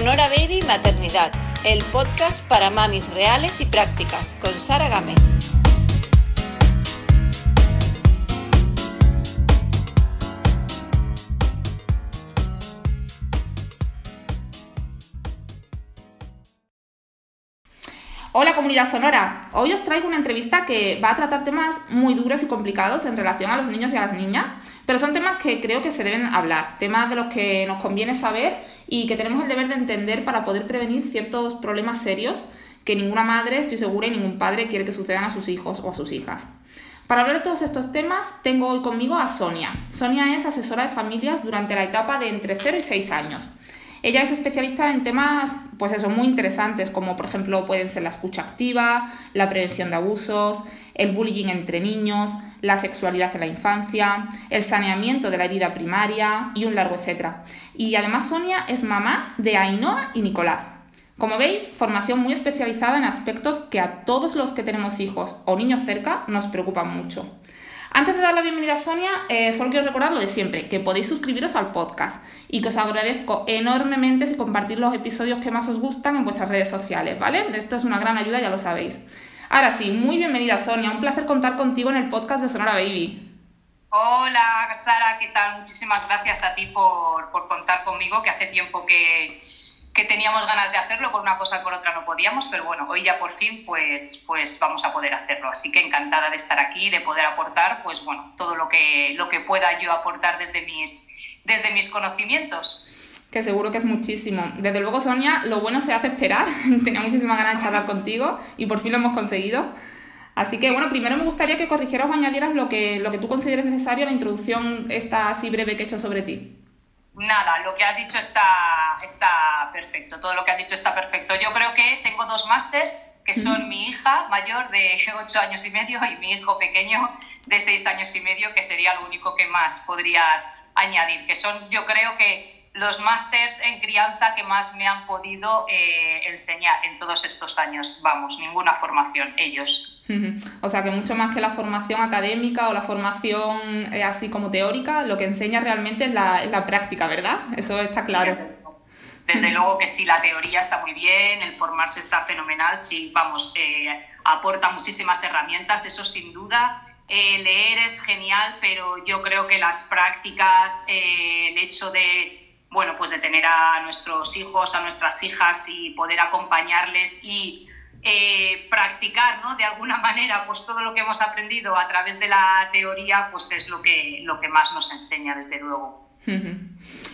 Sonora Baby Maternidad, el podcast para mamis reales y prácticas, con Sara Game. Hola comunidad sonora, hoy os traigo una entrevista que va a tratar temas muy duros y complicados en relación a los niños y a las niñas, pero son temas que creo que se deben hablar, temas de los que nos conviene saber y que tenemos el deber de entender para poder prevenir ciertos problemas serios que ninguna madre, estoy segura, y ningún padre quiere que sucedan a sus hijos o a sus hijas. Para hablar de todos estos temas, tengo hoy conmigo a Sonia. Sonia es asesora de familias durante la etapa de entre 0 y 6 años. Ella es especialista en temas, pues eso, muy interesantes, como por ejemplo pueden ser la escucha activa, la prevención de abusos, el bullying entre niños, la sexualidad en la infancia, el saneamiento de la herida primaria y un largo etcétera. Y además Sonia es mamá de Ainhoa y Nicolás. Como veis, formación muy especializada en aspectos que a todos los que tenemos hijos o niños cerca nos preocupan mucho. Antes de dar la bienvenida a Sonia, eh, solo quiero recordar lo de siempre, que podéis suscribiros al podcast y que os agradezco enormemente si compartís los episodios que más os gustan en vuestras redes sociales, ¿vale? Esto es una gran ayuda, ya lo sabéis. Ahora sí, muy bienvenida Sonia, un placer contar contigo en el podcast de Sonora Baby. Hola Sara, ¿qué tal? Muchísimas gracias a ti por, por contar conmigo, que hace tiempo que, que, teníamos ganas de hacerlo, por una cosa y por otra no podíamos, pero bueno, hoy ya por fin pues, pues vamos a poder hacerlo. Así que encantada de estar aquí, de poder aportar pues bueno, todo lo que, lo que pueda yo aportar desde mis, desde mis conocimientos que seguro que es muchísimo. Desde luego, Sonia, lo bueno se hace esperar. Tenía muchísimas ganas de charlar contigo y por fin lo hemos conseguido. Así que, bueno, primero me gustaría que corrigieras o añadieras lo que, lo que tú consideres necesario a la introducción esta así breve que he hecho sobre ti. Nada, lo que has dicho está, está perfecto, todo lo que has dicho está perfecto. Yo creo que tengo dos másters, que son mi hija mayor de 8 años y medio y mi hijo pequeño de 6 años y medio, que sería lo único que más podrías añadir, que son, yo creo que los másters en crianza que más me han podido eh, enseñar en todos estos años. Vamos, ninguna formación, ellos. O sea que mucho más que la formación académica o la formación eh, así como teórica, lo que enseña realmente es la, práctica, ¿verdad? Eso está claro. Desde luego que sí, la teoría está muy bien, el formarse está fenomenal, sí, vamos, eh, aporta muchísimas herramientas, eso sin duda. leer es genial, pero yo creo que las prácticas, el hecho de bueno, pues de tener a nuestros hijos, a nuestras hijas y poder acompañarles y eh, practicar, ¿no? De alguna manera, pues todo lo que hemos aprendido a través de la teoría, pues es lo que, lo que más nos enseña, desde luego.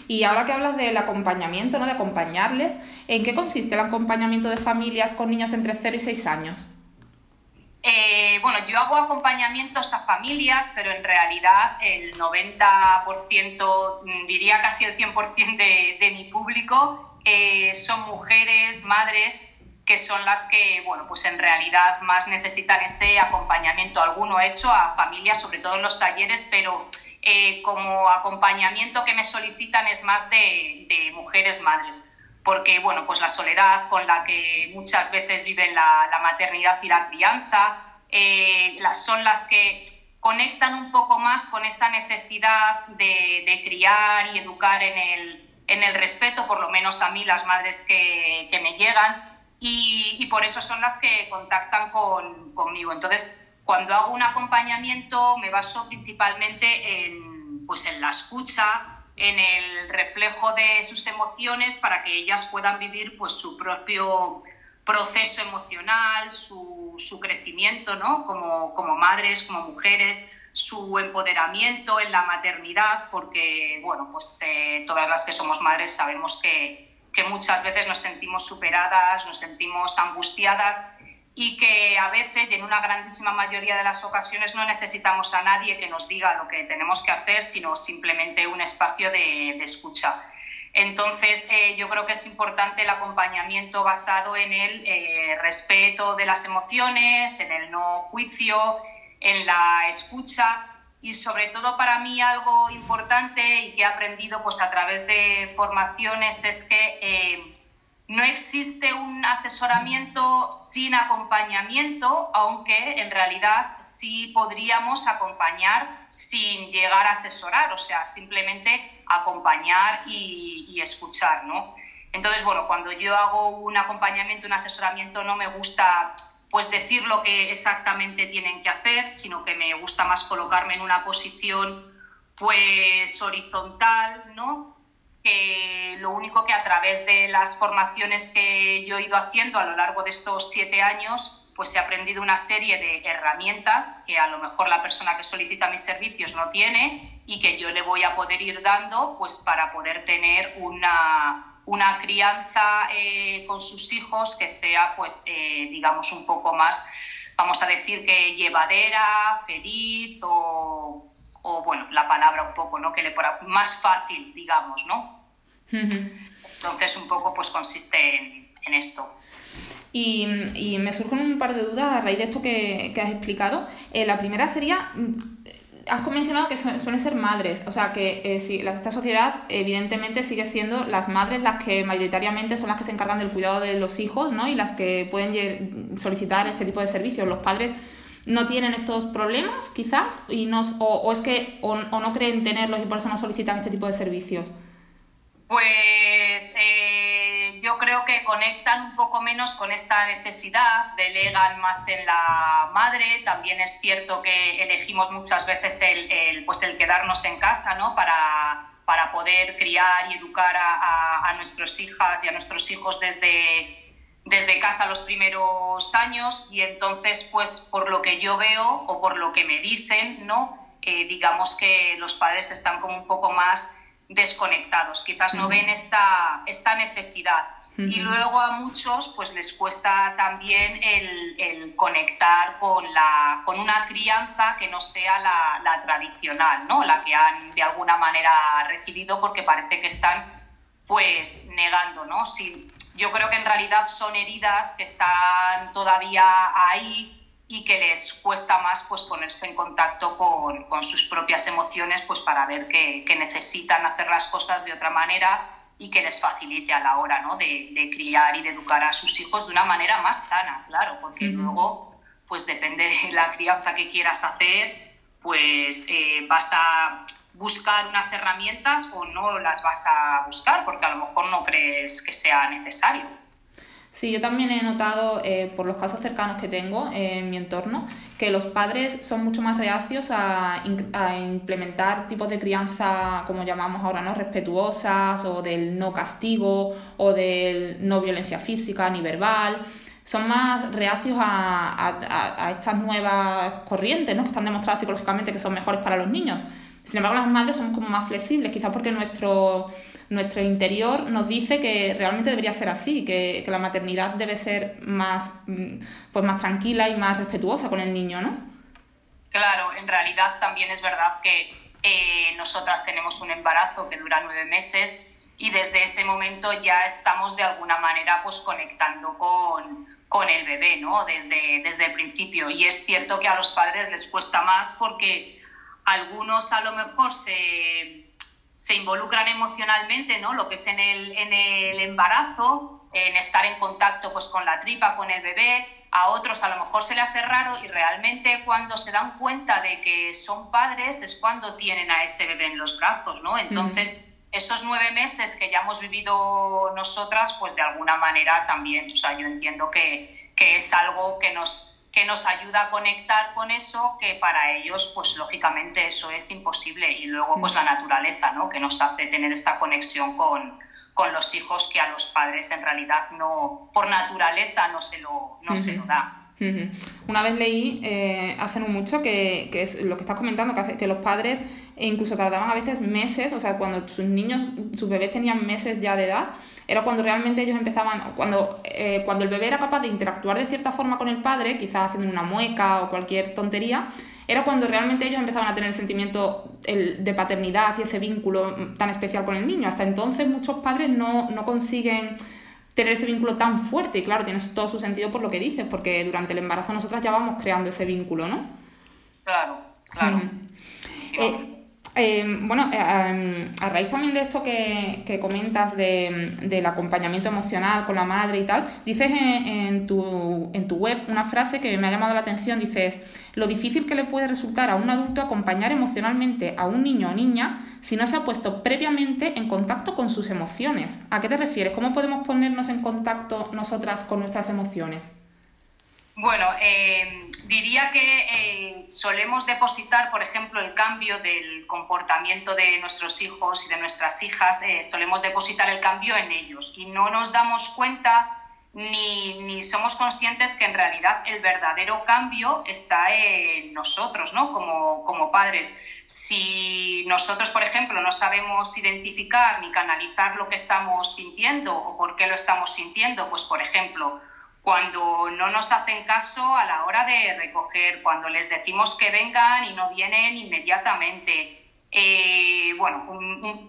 Y ahora que hablas del acompañamiento, ¿no? De acompañarles, ¿en qué consiste el acompañamiento de familias con niños entre 0 y 6 años? Eh, bueno, yo hago acompañamientos a familias, pero en realidad el 90%, mm, diría casi el 100% de, de, mi público eh, son mujeres, madres, que son las que, bueno, pues en realidad más necesitan ese acompañamiento. Alguno hecho a familias, sobre todo en los talleres, pero eh, como acompañamiento que me solicitan es más de, de mujeres madres porque bueno, pues la soledad con la que muchas veces viven la, maternidad y la crianza eh, son las que conectan un poco más con esa necesidad de, criar y educar en el, en el, respeto, por lo menos a mí, las madres que, que me llegan, y, y, por eso son las que contactan con, conmigo. Entonces, cuando hago un acompañamiento, me baso principalmente en, pues en la escucha, en el reflejo de sus emociones para que ellas puedan vivir pues, su propio proceso emocional, su, su crecimiento ¿no? como, como, madres, como mujeres, su empoderamiento en la maternidad, porque bueno, pues, eh, todas las que somos madres sabemos que, que muchas veces nos sentimos superadas, nos sentimos angustiadas y que a veces y en una grandísima mayoría de las ocasiones no necesitamos a nadie que nos diga lo que tenemos que hacer, sino simplemente un espacio de, escucha. Entonces, eh, yo creo que es importante el acompañamiento basado en el eh, respeto de las emociones, en el no juicio, en la escucha y sobre todo para mí algo importante y que he aprendido pues, a través de formaciones es que eh, no existe un asesoramiento sin acompañamiento, aunque en realidad sí podríamos acompañar sin llegar a asesorar, o sea, simplemente acompañar y, escuchar, ¿no? Entonces, bueno, cuando yo hago un acompañamiento, un asesoramiento, no me gusta pues decir lo que exactamente tienen que hacer, sino que me gusta más colocarme en una posición pues horizontal, ¿no? Lo único que a través de las formaciones que yo he ido haciendo a lo largo de estos siete años, pues he aprendido una serie de herramientas que a lo mejor la persona que solicita mis servicios no tiene y que yo le voy a poder ir dando pues para poder tener una, una crianza eh, con sus hijos que sea, pues, eh, digamos, un poco más, vamos a decir que llevadera, feliz o, bueno, la palabra un poco, ¿no? Que le más fácil, digamos, ¿no? Entonces, un poco, pues, consiste en, esto. Y, me surgen un par de dudas a raíz de esto que, has explicado. Eh, la primera sería, has mencionado que suelen ser madres, o sea que eh, esta sociedad evidentemente sigue siendo las madres las que mayoritariamente son las que se encargan del cuidado de los hijos, ¿no? Y las que pueden solicitar este tipo de servicios. Los padres no tienen estos problemas, quizás, y nos, o, es que o, no creen tenerlos y por eso no solicitan este tipo de servicios. Pues yo creo que conectan un poco menos con esta necesidad, delegan más en la madre. También es cierto que elegimos muchas veces el, pues el quedarnos en casa ¿no? para, para poder criar y educar a, a, nuestras hijas y a nuestros hijos desde, desde casa los primeros años. Y entonces, pues por lo que yo veo o por lo que me dicen, ¿no? Eh, digamos que los padres están como un poco más desconectados, quizás no ven esta, esta necesidad. Y luego a muchos pues les cuesta también el, conectar con, la, con una crianza que no sea la, tradicional, ¿no? la que han de alguna manera recibido porque parece que están pues negando. ¿no? Si, yo creo que en realidad son heridas que están todavía ahí y que les cuesta más pues ponerse en contacto con, con sus propias emociones pues para ver que, que necesitan hacer las cosas de otra manera y que les facilite a la hora ¿no? de, de, criar y de educar a sus hijos de una manera más sana, claro, porque luego, pues depende de la crianza que quieras hacer, pues eh, vas a buscar unas herramientas o no las vas a buscar, porque a lo mejor no crees que sea necesario. Sí, yo también he notado eh, por los casos cercanos que tengo en mi entorno que los padres son mucho más reacios a, implementar tipos de crianza, como llamamos ahora, ¿no? respetuosas o del no castigo o del no violencia física ni verbal. Son más reacios a, estas nuevas corrientes ¿no? que están demostradas psicológicamente que son mejores para los niños. Sin embargo, las madres son como más flexibles, quizás porque nuestro nuestro interior nos dice que realmente debería ser así, que, la maternidad debe ser más, mm, pues más tranquila y más respetuosa con el niño, ¿no? Claro, en realidad también es verdad que eh, nosotras tenemos un embarazo que dura nueve meses y desde ese momento ya estamos de alguna manera pues conectando con, con el bebé, ¿no? Desde, desde el principio. Y es cierto que a los padres les cuesta más porque algunos a lo mejor se se involucran emocionalmente, ¿no? Lo que es en el, en el embarazo, en estar en contacto pues, con la tripa, con el bebé, a otros a lo mejor se le hace raro y realmente cuando se dan cuenta de que son padres es cuando tienen a ese bebé en los brazos, ¿no? Entonces, esos nueve meses que ya hemos vivido nosotras, pues de alguna manera también, o sea, yo entiendo que, que es algo que nos que nos ayuda a conectar con eso, que para ellos, pues lógicamente eso es imposible. Y luego, pues la naturaleza, ¿no? Que nos hace tener esta conexión con, con los hijos que a los padres en realidad no, por naturaleza no se lo, no se lo da. Una vez leí eh, hace no mucho que, que, es lo que estás comentando, que, que los padres incluso tardaban a veces meses, o sea, cuando sus niños, sus bebés tenían meses ya de edad, era cuando realmente ellos empezaban, cuando, eh, cuando el bebé era capaz de interactuar de cierta forma con el padre, quizás haciendo una mueca o cualquier tontería, era cuando realmente ellos empezaban a tener el sentimiento de paternidad y ese vínculo tan especial con el niño. Hasta entonces muchos padres no, consiguen tener ese vínculo tan fuerte y claro, tiene todo su sentido por lo que dices, porque durante el embarazo nosotras ya vamos creando ese vínculo, ¿no? Claro, claro. Em, bueno, eh, em, a raíz también de esto que, comentas del acompañamiento emocional con la madre y tal, dices en, tu, en tu web una frase que me ha llamado la atención, dices, lo difícil que le puede resultar a un adulto acompañar emocionalmente a un niño o niña si no se ha puesto previamente en contacto con sus emociones. ¿A qué te refieres? ¿Cómo podemos ponernos en contacto nosotras con nuestras emociones? Bueno, eh, diría que eh, solemos depositar, por ejemplo, el cambio del comportamiento de nuestros hijos y de nuestras hijas, eh, solemos depositar el cambio en ellos y no nos damos cuenta ni, somos conscientes que en realidad el verdadero cambio está en nosotros, ¿no? Como, como padres. Si nosotros, por ejemplo, no sabemos identificar ni canalizar lo que estamos sintiendo o por qué lo estamos sintiendo, pues, por ejemplo, cuando no nos hacen caso a la hora de recoger, cuando les decimos que vengan y no vienen inmediatamente. Eh, bueno,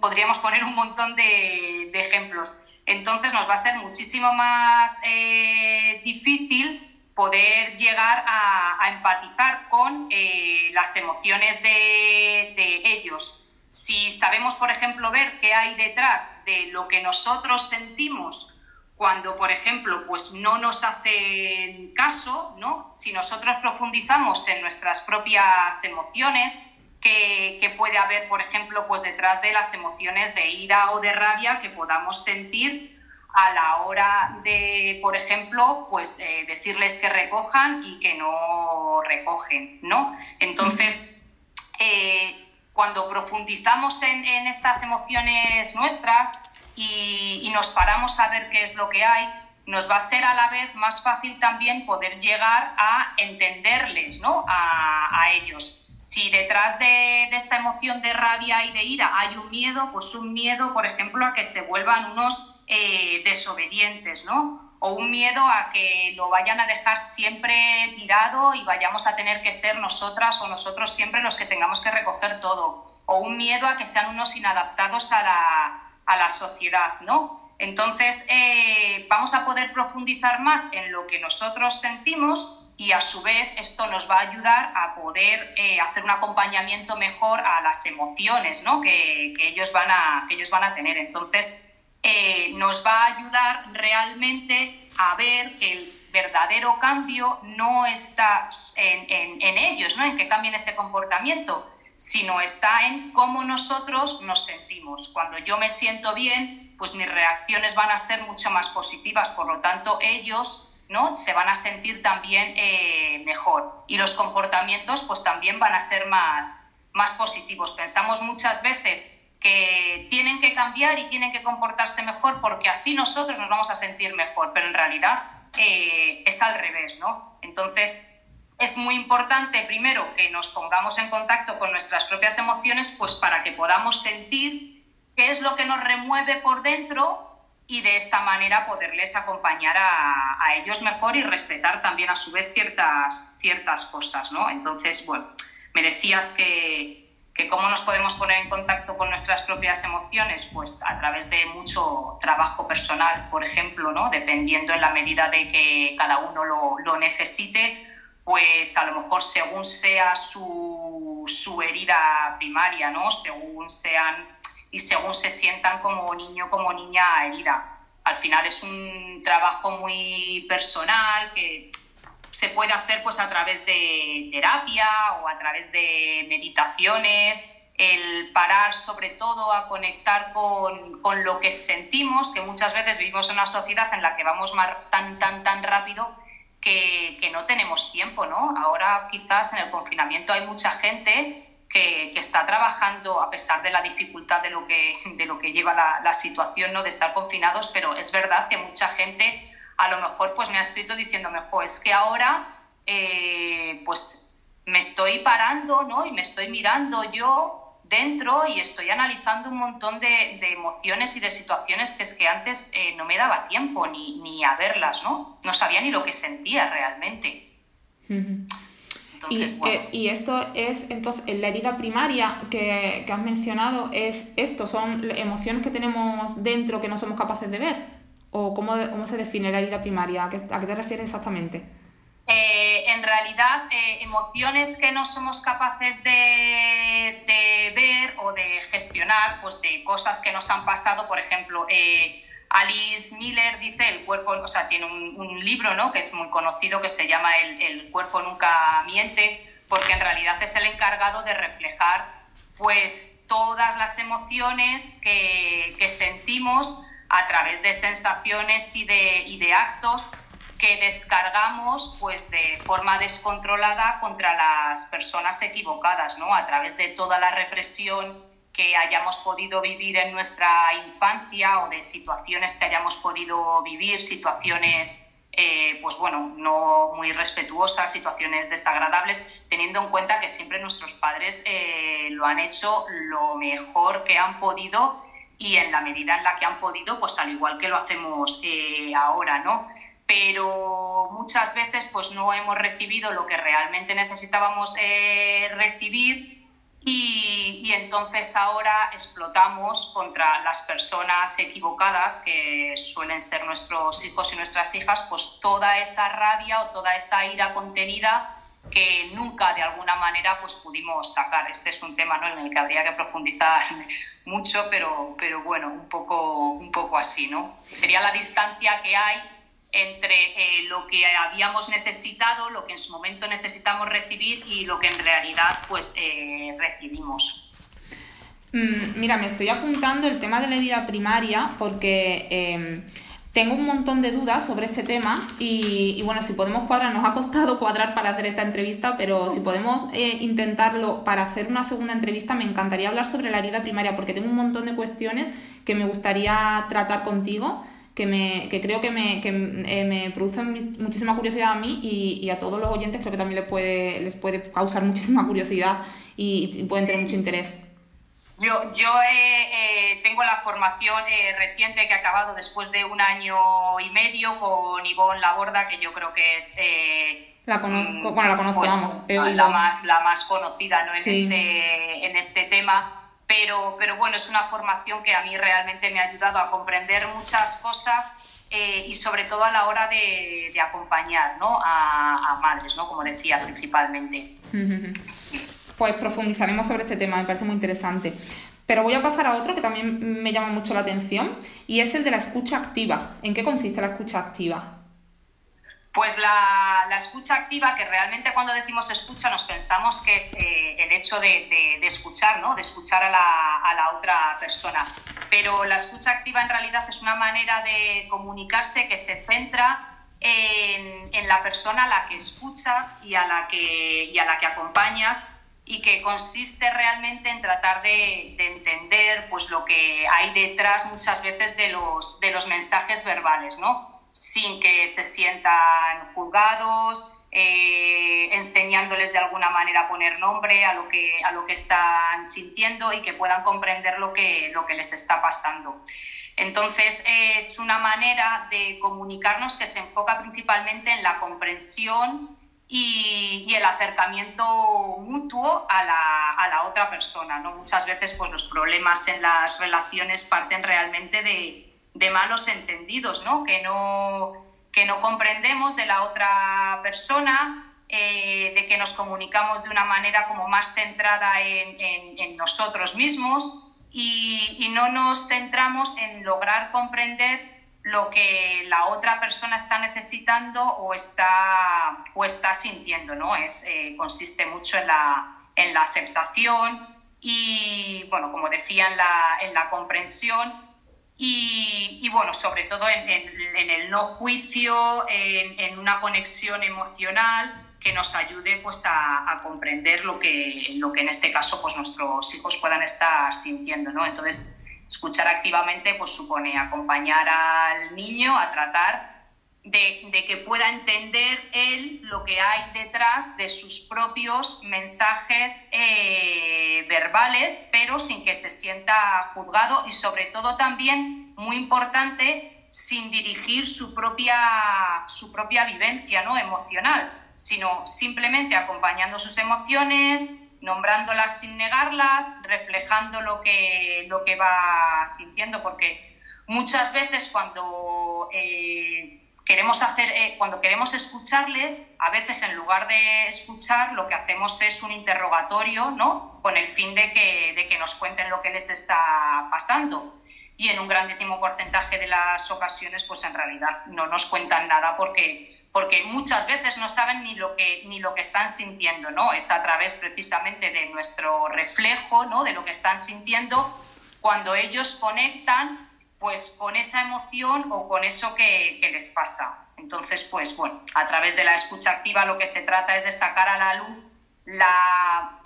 podríamos poner un montón de, ejemplos. Entonces nos va a ser muchísimo más eh, difícil poder llegar a, empatizar con eh, las emociones de, de ellos. Si sabemos, por ejemplo, ver qué hay detrás de lo que nosotros sentimos cuando, por ejemplo, pues no nos hacen caso, ¿no? Si nosotros profundizamos en nuestras propias emociones, que, puede haber, por ejemplo, pues detrás de las emociones de ira o de rabia que podamos sentir a la hora de, por ejemplo, pues eh, decirles que recojan y que no recogen, ¿no? Entonces, eh, cuando profundizamos en, en estas emociones nuestras, y, nos paramos a ver qué es lo que hay, nos va a ser a la vez más fácil también poder llegar a entenderles, ¿no? A, ellos. Si detrás de, esta emoción de rabia y de ira hay un miedo, pues un miedo, por ejemplo, a que se vuelvan unos eh, desobedientes, ¿no? O un miedo a que lo vayan a dejar siempre tirado y vayamos a tener que ser nosotras o nosotros siempre los que tengamos que recoger todo. O un miedo a que sean unos inadaptados a la, a la sociedad, ¿no? Entonces, eh, vamos a poder profundizar más en lo que nosotros sentimos y a su vez esto nos va a ayudar a poder eh, hacer un acompañamiento mejor a las emociones ¿no? que, ellos van a, que ellos van a tener. Entonces, eh, nos va a ayudar realmente a ver que el verdadero cambio no está en, en ellos, ¿no? en que cambien ese comportamiento, sino está en cómo nosotros nos sentimos. Cuando yo me siento bien, pues mis reacciones van a ser mucho más positivas, por lo tanto ellos ¿no? se van a sentir también eh, mejor y los comportamientos pues también van a ser más, más positivos. Pensamos muchas veces que tienen que cambiar y tienen que comportarse mejor porque así nosotros nos vamos a sentir mejor, pero en realidad eh, es al revés, ¿no? Entonces, es muy importante primero que nos pongamos en contacto con nuestras propias emociones, pues para que podamos sentir qué es lo que nos remueve por dentro y de esta manera poderles acompañar a, ellos mejor y respetar también a su vez ciertas, ciertas cosas, ¿no? Entonces, bueno, me decías que, que cómo nos podemos poner en contacto con nuestras propias emociones, pues a través de mucho trabajo personal, por ejemplo, ¿no? Dependiendo en la medida de que cada uno lo, lo necesite, pues a lo mejor según sea su, herida primaria, ¿no? Según sean y según se sientan como niño, como niña herida. Al final es un trabajo muy personal que se puede hacer pues a través de terapia o a través de meditaciones, el parar sobre todo a conectar con, con, lo que sentimos, que muchas veces vivimos en una sociedad en la que vamos tan, tan, tan rápido que, no tenemos tiempo, ¿no? Ahora quizás en el confinamiento hay mucha gente que, está trabajando a pesar de la dificultad de lo que, de lo que lleva la, situación ¿no? de estar confinados, pero es verdad que mucha gente a lo mejor pues me ha escrito diciéndome, jo, es que ahora eh, pues me estoy parando ¿no? y me estoy mirando yo dentro y estoy analizando un montón de, emociones y de situaciones que es que antes eh, no me daba tiempo ni, ni, a verlas, ¿no? No sabía ni lo que sentía realmente. y, esto es, entonces, la herida primaria que, que, has mencionado, es esto, son emociones que tenemos dentro que no somos capaces de ver. ¿O cómo, cómo se define la herida primaria? ¿A qué, a qué te refieres exactamente? Eh, en realidad, eh, emociones que no somos capaces de, ver o de gestionar, pues de cosas que nos han pasado, por ejemplo, eh, Alice Miller dice el cuerpo, o sea, tiene un, libro, ¿no? Que es muy conocido que se llama el, cuerpo nunca miente, porque en realidad es el encargado de reflejar, pues, todas las emociones que, que sentimos a través de sensaciones y de, y de actos que descargamos pues de forma descontrolada contra las personas equivocadas, ¿no? A través de toda la represión que hayamos podido vivir en nuestra infancia o de situaciones que hayamos podido vivir, situaciones, eh, pues bueno, no muy respetuosas, situaciones desagradables, teniendo en cuenta que siempre nuestros padres eh, lo han hecho lo mejor que han podido y en la medida en la que han podido, pues al igual que lo hacemos eh, ahora, ¿no? Pero muchas veces pues no hemos recibido lo que realmente necesitábamos eh, recibir y, entonces ahora explotamos contra las personas equivocadas que suelen ser nuestros hijos y nuestras hijas pues toda esa rabia o toda esa ira contenida que nunca de alguna manera pues pudimos sacar. Este es un tema ¿no? en el que habría que profundizar mucho, pero, pero bueno, un poco, un poco así, ¿no? Sería la distancia que hay entre eh, lo que habíamos necesitado, lo que en su momento necesitamos recibir y lo que en realidad pues eh, recibimos. Mm, mira, me estoy apuntando el tema de la herida primaria porque em, tengo un montón de dudas sobre este tema y, bueno, si podemos cuadrar, nos ha costado cuadrar para hacer esta entrevista, pero si podemos eh, intentarlo para hacer una segunda entrevista, me encantaría hablar sobre la herida primaria porque tengo un montón de cuestiones que me gustaría tratar contigo que, me, que creo que, me, que eh, me producen muchísima curiosidad a mí y, y, a todos los oyentes creo que también les puede, les puede causar muchísima curiosidad y, pueden tener mucho interés. Yo, yo eh, tengo la formación eh, reciente que he acabado después de un año y medio con Ivonne Laborda, que yo creo que es... la conozco, bueno, la conozco, pues, vamos. La, más, la más conocida ¿no? en, este, en este tema pero, pero bueno, es una formación que a mí realmente me ha ayudado a comprender muchas cosas eh, y sobre todo a la hora de, acompañar ¿no? a, madres, ¿no? como decía, principalmente. Pues profundizaremos sobre este tema, me parece muy interesante. Pero voy a pasar a otro que también me llama mucho la atención y es el de la escucha activa. ¿En qué consiste la escucha activa? Pues la, escucha activa, que realmente cuando decimos escucha nos pensamos que es eh, el hecho de, escuchar, ¿no? de escuchar a la, otra persona. Pero la escucha activa en realidad es una manera de comunicarse que se centra en, la persona a la que escuchas y a la que, acompañas y que consiste realmente en tratar de, entender pues, lo que hay detrás muchas veces de los mensajes verbales, ¿no? Sin que se sientan juzgados, eh, enseñándoles de alguna manera a poner nombre a lo, que, a lo que están sintiendo y que puedan comprender lo que, lo que les está pasando. Entonces, es una manera de comunicarnos que se enfoca principalmente en la comprensión y, el acercamiento mutuo a la, a la, otra persona. ¿no? Muchas veces pues, los problemas en las relaciones parten realmente de, de malos entendidos, ¿no? Que, no, que no comprendemos de la otra persona, eh, de que nos comunicamos de una manera como más centrada en, nosotros mismos y, no nos centramos en lograr comprender lo que la otra persona está necesitando o está, o está sintiendo, ¿no? Es, eh, consiste mucho en la, en la aceptación y, bueno, como decía, en la, en la comprensión y, bueno, sobre todo en, el no juicio, en, una conexión emocional que nos ayude pues, a, comprender lo que, lo que en este caso pues, nuestros hijos puedan estar sintiendo. ¿no? Entonces, escuchar activamente pues, supone acompañar al niño a tratar de, que pueda entender él lo que hay detrás de sus propios mensajes eh, verbales, pero sin que se sienta juzgado y sobre todo también, muy importante, sin dirigir su propia, su propia vivencia ¿no? emocional, sino simplemente acompañando sus emociones, nombrándolas sin negarlas, reflejando lo que, lo que va sintiendo, porque muchas veces cuando... Eh, queremos hacer, eh, cuando queremos escucharles, a veces en lugar de escuchar, lo que hacemos es un interrogatorio, ¿no? Con el fin de que, de que nos cuenten lo que les está pasando. Y en un grandísimo porcentaje de las ocasiones, pues en realidad no nos cuentan nada porque, porque muchas veces no saben ni lo, que, ni lo que están sintiendo, ¿no? Es a través precisamente de nuestro reflejo, ¿no? De lo que están sintiendo cuando ellos conectan pues con esa emoción o con eso que, les pasa. Entonces, pues bueno, a través de la escucha activa lo que se trata es de sacar a la luz la,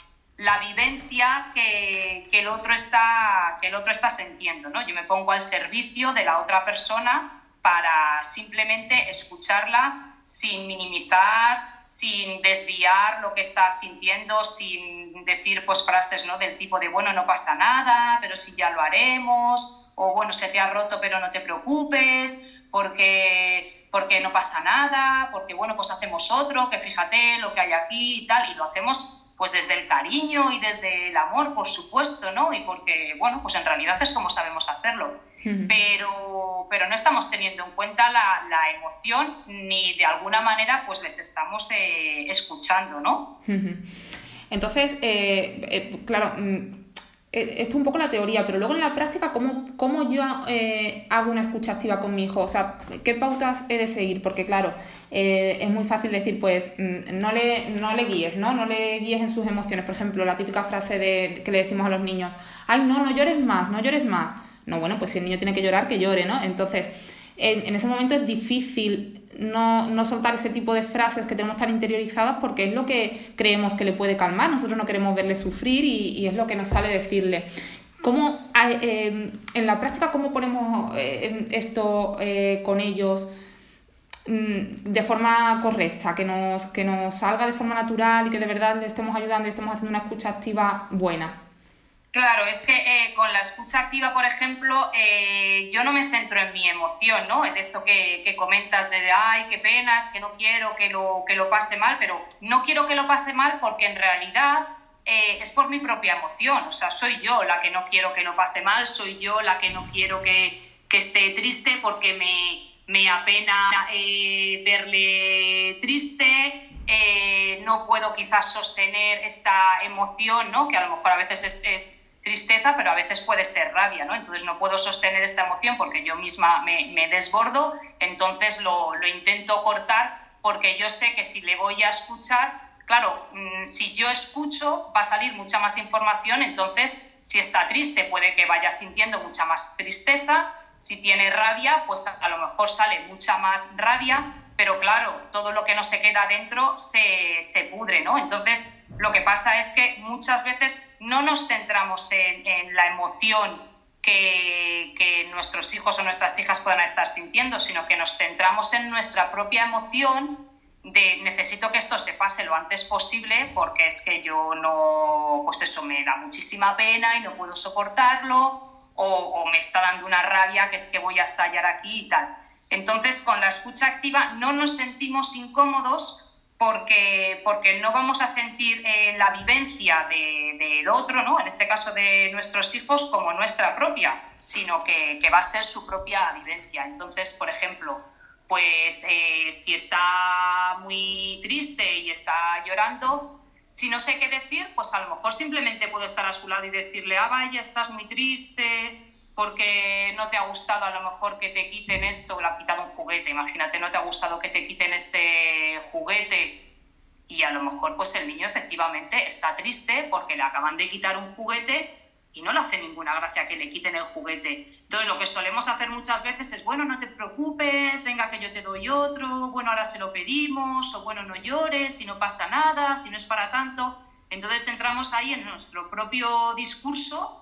vivencia que, el otro está, que el otro está sintiendo. ¿no? Yo me pongo al servicio de la otra persona para simplemente escucharla sin minimizar, sin desviar lo que está sintiendo, sin decir pues frases ¿no? del tipo de bueno, no pasa nada, pero si ya lo haremos, o bueno, se te ha roto pero no te preocupes, porque, porque no pasa nada, porque bueno, pues hacemos otro, que fíjate lo que hay aquí y tal, y lo hacemos pues desde el cariño y desde el amor, por supuesto, ¿no? Y porque, bueno, pues en realidad es como sabemos hacerlo. Pero, pero no estamos teniendo en cuenta la, emoción ni de alguna manera pues les estamos eh, escuchando, ¿no? Entonces, eh, eh, claro, mm, esto es un poco la teoría, pero luego en la práctica, ¿cómo, cómo yo eh, hago una escucha activa con mi hijo? O sea, ¿qué pautas he de seguir? Porque claro, eh, es muy fácil decir, pues, mm, no le, no le guíes, ¿no? No le guíes en sus emociones. Por ejemplo, la típica frase de, que le decimos a los niños, ay, no, no llores más, no llores más. No, bueno, pues si el niño tiene que llorar, que llore, ¿no? Entonces, en, en ese momento es difícil no, no, soltar ese tipo de frases que tenemos tan interiorizadas porque es lo que creemos que le puede calmar. Nosotros no queremos verle sufrir y, es lo que nos sale decirle. ¿Cómo, eh, en la práctica, cómo ponemos eh, esto eh, con ellos mm, de forma correcta, que nos, que nos salga de forma natural y que de verdad le estemos ayudando y estemos haciendo una escucha activa buena? Claro, es que eh, con la escucha activa, por ejemplo, eh, yo no me centro en mi emoción, ¿no? En esto que, comentas de, ay, qué penas, que no quiero que lo, que lo pase mal, pero no quiero que lo pase mal porque en realidad eh, es por mi propia emoción, o sea, soy yo la que no quiero que lo pase mal, soy yo la que no quiero que, esté triste porque me, me apena verle triste, no puedo quizás sostener esta emoción, ¿no? Que a lo mejor a veces es tristeza, pero a veces puede ser rabia, ¿no? Entonces no puedo sostener esta emoción porque yo misma me, desbordo, entonces lo, intento cortar porque yo sé que si le voy a escuchar, claro, mm, si yo escucho va a salir mucha más información, entonces si está triste puede que vaya sintiendo mucha más tristeza, si tiene rabia, pues a lo mejor sale mucha más rabia, pero claro, todo lo que no se queda dentro se, se, pudre, ¿no? Entonces, lo que pasa es que muchas veces no nos centramos en, la emoción que, que, nuestros hijos o nuestras hijas puedan estar sintiendo, sino que nos centramos en nuestra propia emoción de necesito que esto se pase lo antes posible porque es que yo no, pues eso me da muchísima pena y no puedo soportarlo o, o me está dando una rabia que es que voy a estallar aquí y tal. Entonces, con la escucha activa no nos sentimos incómodos porque, porque no vamos a sentir eh, la vivencia del otro, ¿no? en este caso de nuestros hijos, como nuestra propia, sino que, va a ser su propia vivencia. Entonces, por ejemplo, pues eh, si está muy triste y está llorando, si no sé qué decir, pues a lo mejor simplemente puedo estar a su lado y decirle, ah, vaya, estás muy triste, porque no te ha gustado a lo mejor que te quiten esto, le ha quitado un juguete, imagínate, no te ha gustado que te quiten este juguete y a lo mejor pues el niño efectivamente está triste porque le acaban de quitar un juguete y no le hace ninguna gracia que le quiten el juguete. Entonces lo que solemos hacer muchas veces es, bueno, no te preocupes, venga que yo te doy otro, bueno, ahora se lo pedimos, o bueno, no llores, si no pasa nada, si no es para tanto. Entonces entramos ahí en nuestro propio discurso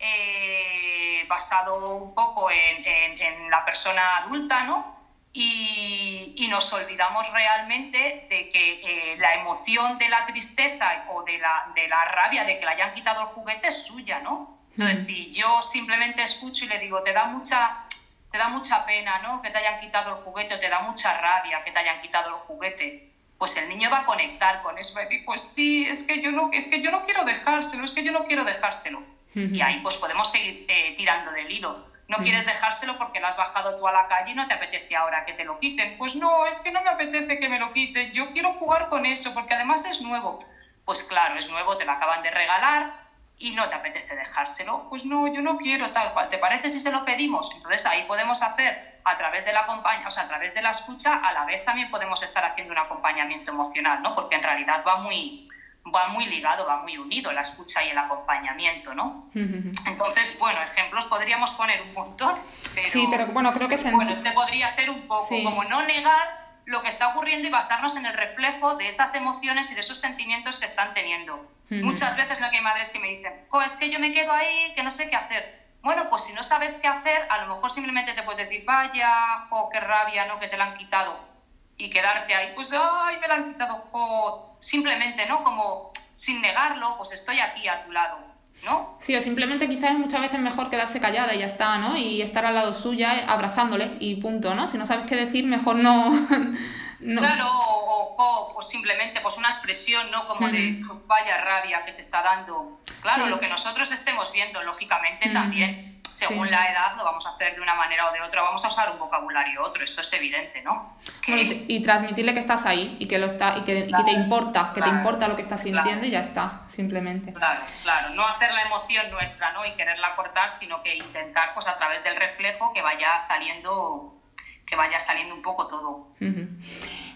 eh, basado un poco en, la persona adulta, ¿no? Y, nos olvidamos realmente de que eh, la emoción de la tristeza o de la, de la rabia de que le hayan quitado el juguete es suya, ¿no? Entonces, si yo simplemente escucho y le digo, te da mucha, te da mucha pena, ¿no? Que te hayan quitado el juguete, o te da mucha rabia que te hayan quitado el juguete, pues el niño va a conectar con eso, va a decir, pues sí, es que yo no, es que yo no quiero dejárselo, es que yo no quiero dejárselo. Y ahí pues podemos seguir eh, tirando del hilo. No quieres dejárselo porque lo has bajado tú a la calle y no te apetece ahora que te lo quiten. Pues no, es que no me apetece que me lo quiten. Yo quiero jugar con eso porque además es nuevo. Pues claro, es nuevo, te lo acaban de regalar y no te apetece dejárselo. Pues no, yo no quiero tal cual. ¿Te parece si se lo pedimos? Entonces ahí podemos hacer a través de la o sea, a través de la escucha, a la vez también podemos estar haciendo un acompañamiento emocional, ¿no? Porque en realidad va muy, va muy ligado, va muy unido la escucha y el acompañamiento, ¿no? Entonces, bueno, ejemplos podríamos poner un montón, pero, sí, pero bueno, creo que se... Bueno, este podría ser un poco como no negar lo que está ocurriendo y basarnos en el reflejo de esas emociones y de esos sentimientos que están teniendo. Muchas veces no hay madres que me dicen, jo, es que yo me quedo ahí, que no sé qué hacer. Bueno, pues si no sabes qué hacer, a lo mejor simplemente te puedes decir, vaya, jo, qué rabia, ¿no? Que te la han quitado. Y quedarte ahí, pues, ay, me la han quitado, jo, simplemente, ¿no? Como sin negarlo, pues estoy aquí a tu lado, ¿no? Sí, o simplemente quizás es muchas veces mejor quedarse callada y ya está, ¿no? Y estar al lado suya abrazándole y punto, ¿no? Si no sabes qué decir, mejor no... Claro, o, o, simplemente pues una expresión, ¿no? Como de vaya rabia que te está dando. Claro, lo que nosotros estemos viendo, lógicamente también según la edad lo vamos a hacer de una manera o de otra, vamos a usar un vocabulario otro, esto es evidente, ¿no? y, transmitirle que estás ahí y que lo está y que, te importa, que te importa lo que estás sintiendo y ya está, simplemente. Claro, claro, no hacer la emoción nuestra, ¿no? Y quererla cortar, sino que intentar, pues a través del reflejo, que vaya saliendo que vaya saliendo un poco todo.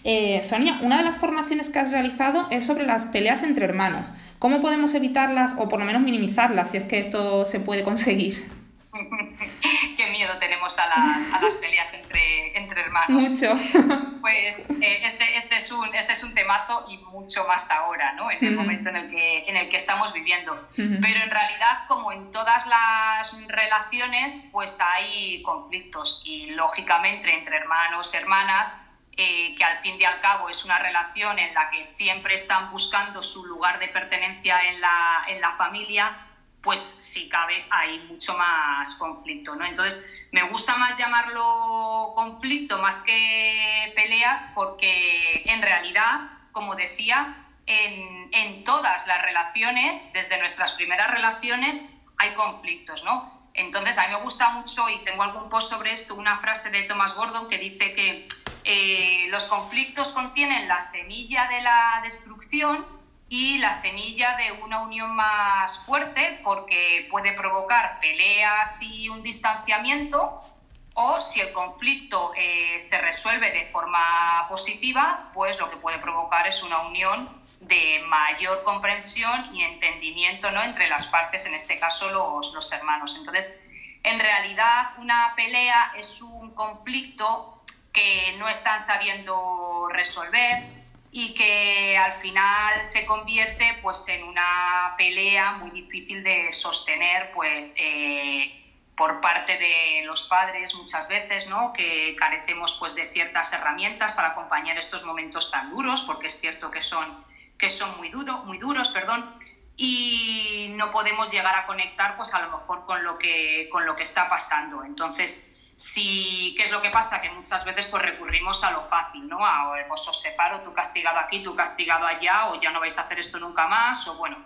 Eh, Sonia, una de las formaciones que has realizado es sobre las peleas entre hermanos. ¿Cómo podemos evitarlas o por lo menos minimizarlas si es que esto se puede conseguir? Qué miedo tenemos a las, a las peleas entre, entre, hermanos. Mucho. Pues eh, este, este, es un, este es un temazo y mucho más ahora, ¿no? En el momento en el, que, en el que estamos viviendo. Pero en realidad, como en todas las relaciones, pues hay conflictos y lógicamente entre hermanos, hermanas, eh, que al fin y al cabo es una relación en la que siempre están buscando su lugar de pertenencia en la, en la familia, pues si cabe hay mucho más conflicto, ¿no? Entonces, me gusta más llamarlo conflicto más que peleas porque en realidad, como decía, en, todas las relaciones, desde nuestras primeras relaciones, hay conflictos, ¿no? Entonces, a mí me gusta mucho, y tengo algún post sobre esto, una frase de Thomas Gordon que dice que eh, los conflictos contienen la semilla de la destrucción y la semilla de una unión más fuerte porque puede provocar peleas y un distanciamiento o si el conflicto eh, se resuelve de forma positiva, pues lo que puede provocar es una unión de mayor comprensión y entendimiento ¿no? entre las partes, en este caso los, los hermanos. Entonces, en realidad una pelea es un conflicto que no están sabiendo resolver, y que al final se convierte pues en una pelea muy difícil de sostener pues eh, por parte de los padres muchas veces ¿no? que carecemos pues de ciertas herramientas para acompañar estos momentos tan duros porque es cierto que son que son muy muy duros perdón y no podemos llegar a conectar pues a lo mejor con lo que con lo que está pasando entonces si, ¿Qué es lo que pasa? Que muchas veces pues recurrimos a lo fácil, ¿no? A, pues os separo, tú castigado aquí, tú castigado allá, o ya no vais a hacer esto nunca más, o bueno,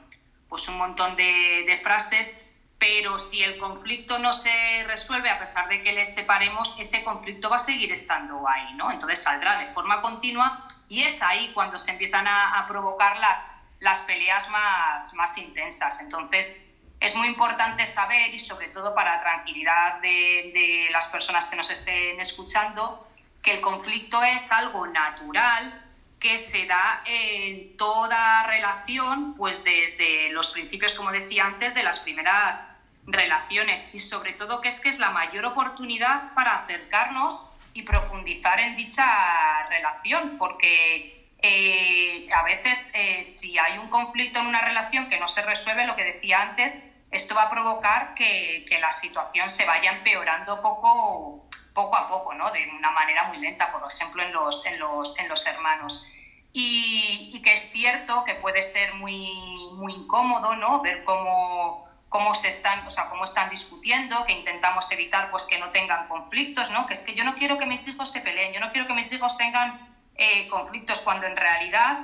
pues un montón de, frases, pero si el conflicto no se resuelve a pesar de que les separemos, ese conflicto va a seguir estando ahí, ¿no? Entonces saldrá de forma continua y es ahí cuando se empiezan a, a provocar las, las peleas más, más intensas. Entonces, es muy importante saber y sobre todo para tranquilidad de, las personas que nos estén escuchando que el conflicto es algo natural que se da en toda relación, pues desde los principios, como decía antes, de las primeras relaciones. Y sobre todo que es que es la mayor oportunidad para acercarnos y profundizar en dicha relación, porque eh, a veces eh, si hay un conflicto en una relación que no se resuelve, lo que decía antes, esto va a provocar que, la situación se vaya empeorando poco, poco a poco, ¿no? de una manera muy lenta, por ejemplo, en los, en los, en los hermanos. Y, que es cierto que puede ser muy, muy incómodo ¿no? ver cómo, cómo, se están, o sea, cómo están discutiendo, que intentamos evitar pues, que no tengan conflictos, ¿no? que es que yo no quiero que mis hijos se peleen, yo no quiero que mis hijos tengan eh, conflictos, cuando en realidad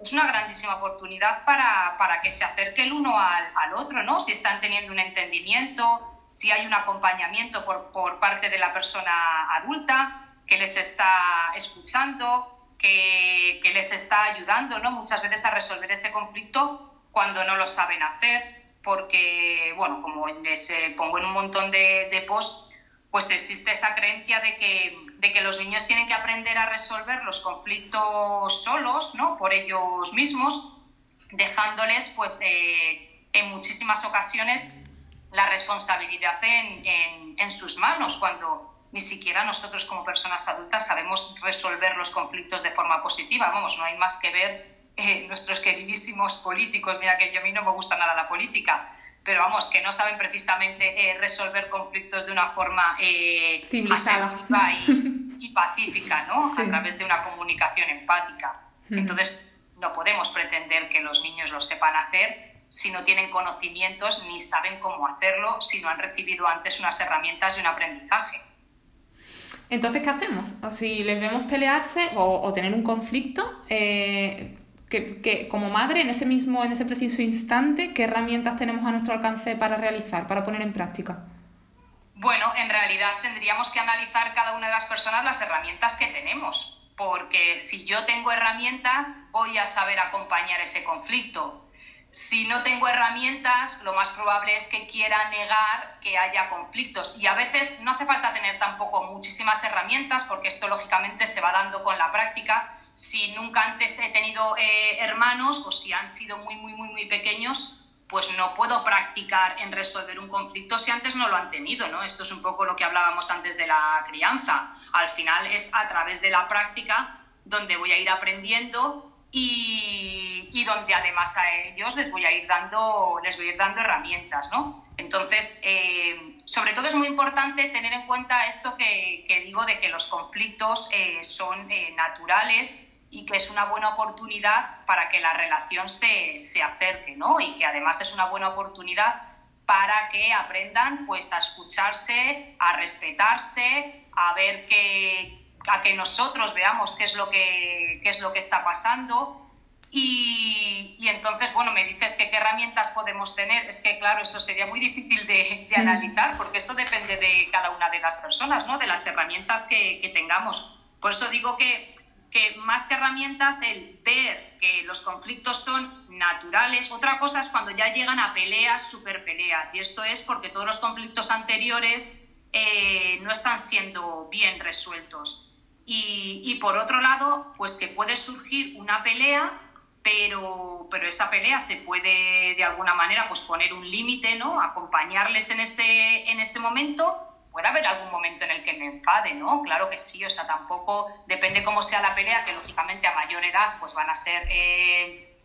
es una grandísima oportunidad para, para, que se acerque el uno al, al, otro, ¿no? Si están teniendo un entendimiento, si hay un acompañamiento por, por parte de la persona adulta que les está escuchando, que, que, les está ayudando ¿no? muchas veces a resolver ese conflicto cuando no lo saben hacer, porque, bueno, como les pongo en un montón de, de posts, pues existe esa creencia de que, de que, los niños tienen que aprender a resolver los conflictos solos, ¿no? Por ellos mismos, dejándoles, pues, eh, en muchísimas ocasiones la responsabilidad en, en, sus manos, cuando ni siquiera nosotros como personas adultas sabemos resolver los conflictos de forma positiva. Vamos, no hay más que ver eh, nuestros queridísimos políticos, mira que yo a mí no me gusta nada la política, pero vamos, que no saben precisamente eh, resolver conflictos de una forma eh, asertiva y, y, pacífica, ¿no? Sí. A través de una comunicación empática. Entonces, no podemos pretender que los niños lo sepan hacer si no tienen conocimientos ni saben cómo hacerlo, si no han recibido antes unas herramientas de un aprendizaje. Entonces, ¿qué hacemos? O si les vemos pelearse o, o tener un conflicto, eh, que, que, como madre, en ese mismo, en ese preciso instante, ¿qué herramientas tenemos a nuestro alcance para realizar, para poner en práctica? Bueno, en realidad tendríamos que analizar cada una de las personas las herramientas que tenemos, porque si yo tengo herramientas, voy a saber acompañar ese conflicto. Si no tengo herramientas, lo más probable es que quiera negar que haya conflictos. Y a veces no hace falta tener tampoco muchísimas herramientas, porque esto lógicamente se va dando con la práctica si nunca antes he tenido eh, hermanos o si han sido muy, muy, muy, muy pequeños, pues no puedo practicar en resolver un conflicto si antes no lo han tenido, ¿no? Esto es un poco lo que hablábamos antes de la crianza. Al final es a través de la práctica donde voy a ir aprendiendo y, donde además a ellos les voy a ir dando, les voy a ir dando herramientas, ¿no? Entonces, eh, sobre todo es muy importante tener en cuenta esto que, digo de que los conflictos eh, son naturales y que es una buena oportunidad para que la relación se, se, acerque, ¿no? Y que además es una buena oportunidad para que aprendan pues, a escucharse, a respetarse, a ver que, a que nosotros veamos qué es lo que, qué es lo que está pasando y, y, entonces, bueno, me dices que qué herramientas podemos tener. Es que, claro, esto sería muy difícil de, de analizar porque esto depende de cada una de las personas, ¿no? De las herramientas que, que tengamos. Por eso digo que, que, más que herramientas, el ver que los conflictos son naturales. Otra cosa es cuando ya llegan a peleas, super peleas. Y esto es porque todos los conflictos anteriores eh, no están siendo bien resueltos. Y, y por otro lado, pues que puede surgir una pelea pero, pero esa pelea se puede de alguna manera pues poner un límite, ¿no? Acompañarles en ese, en ese momento. Puede haber algún momento en el que me enfade, ¿no? Claro que sí, o sea, tampoco depende cómo sea la pelea, que lógicamente a mayor edad pues van a ser eh,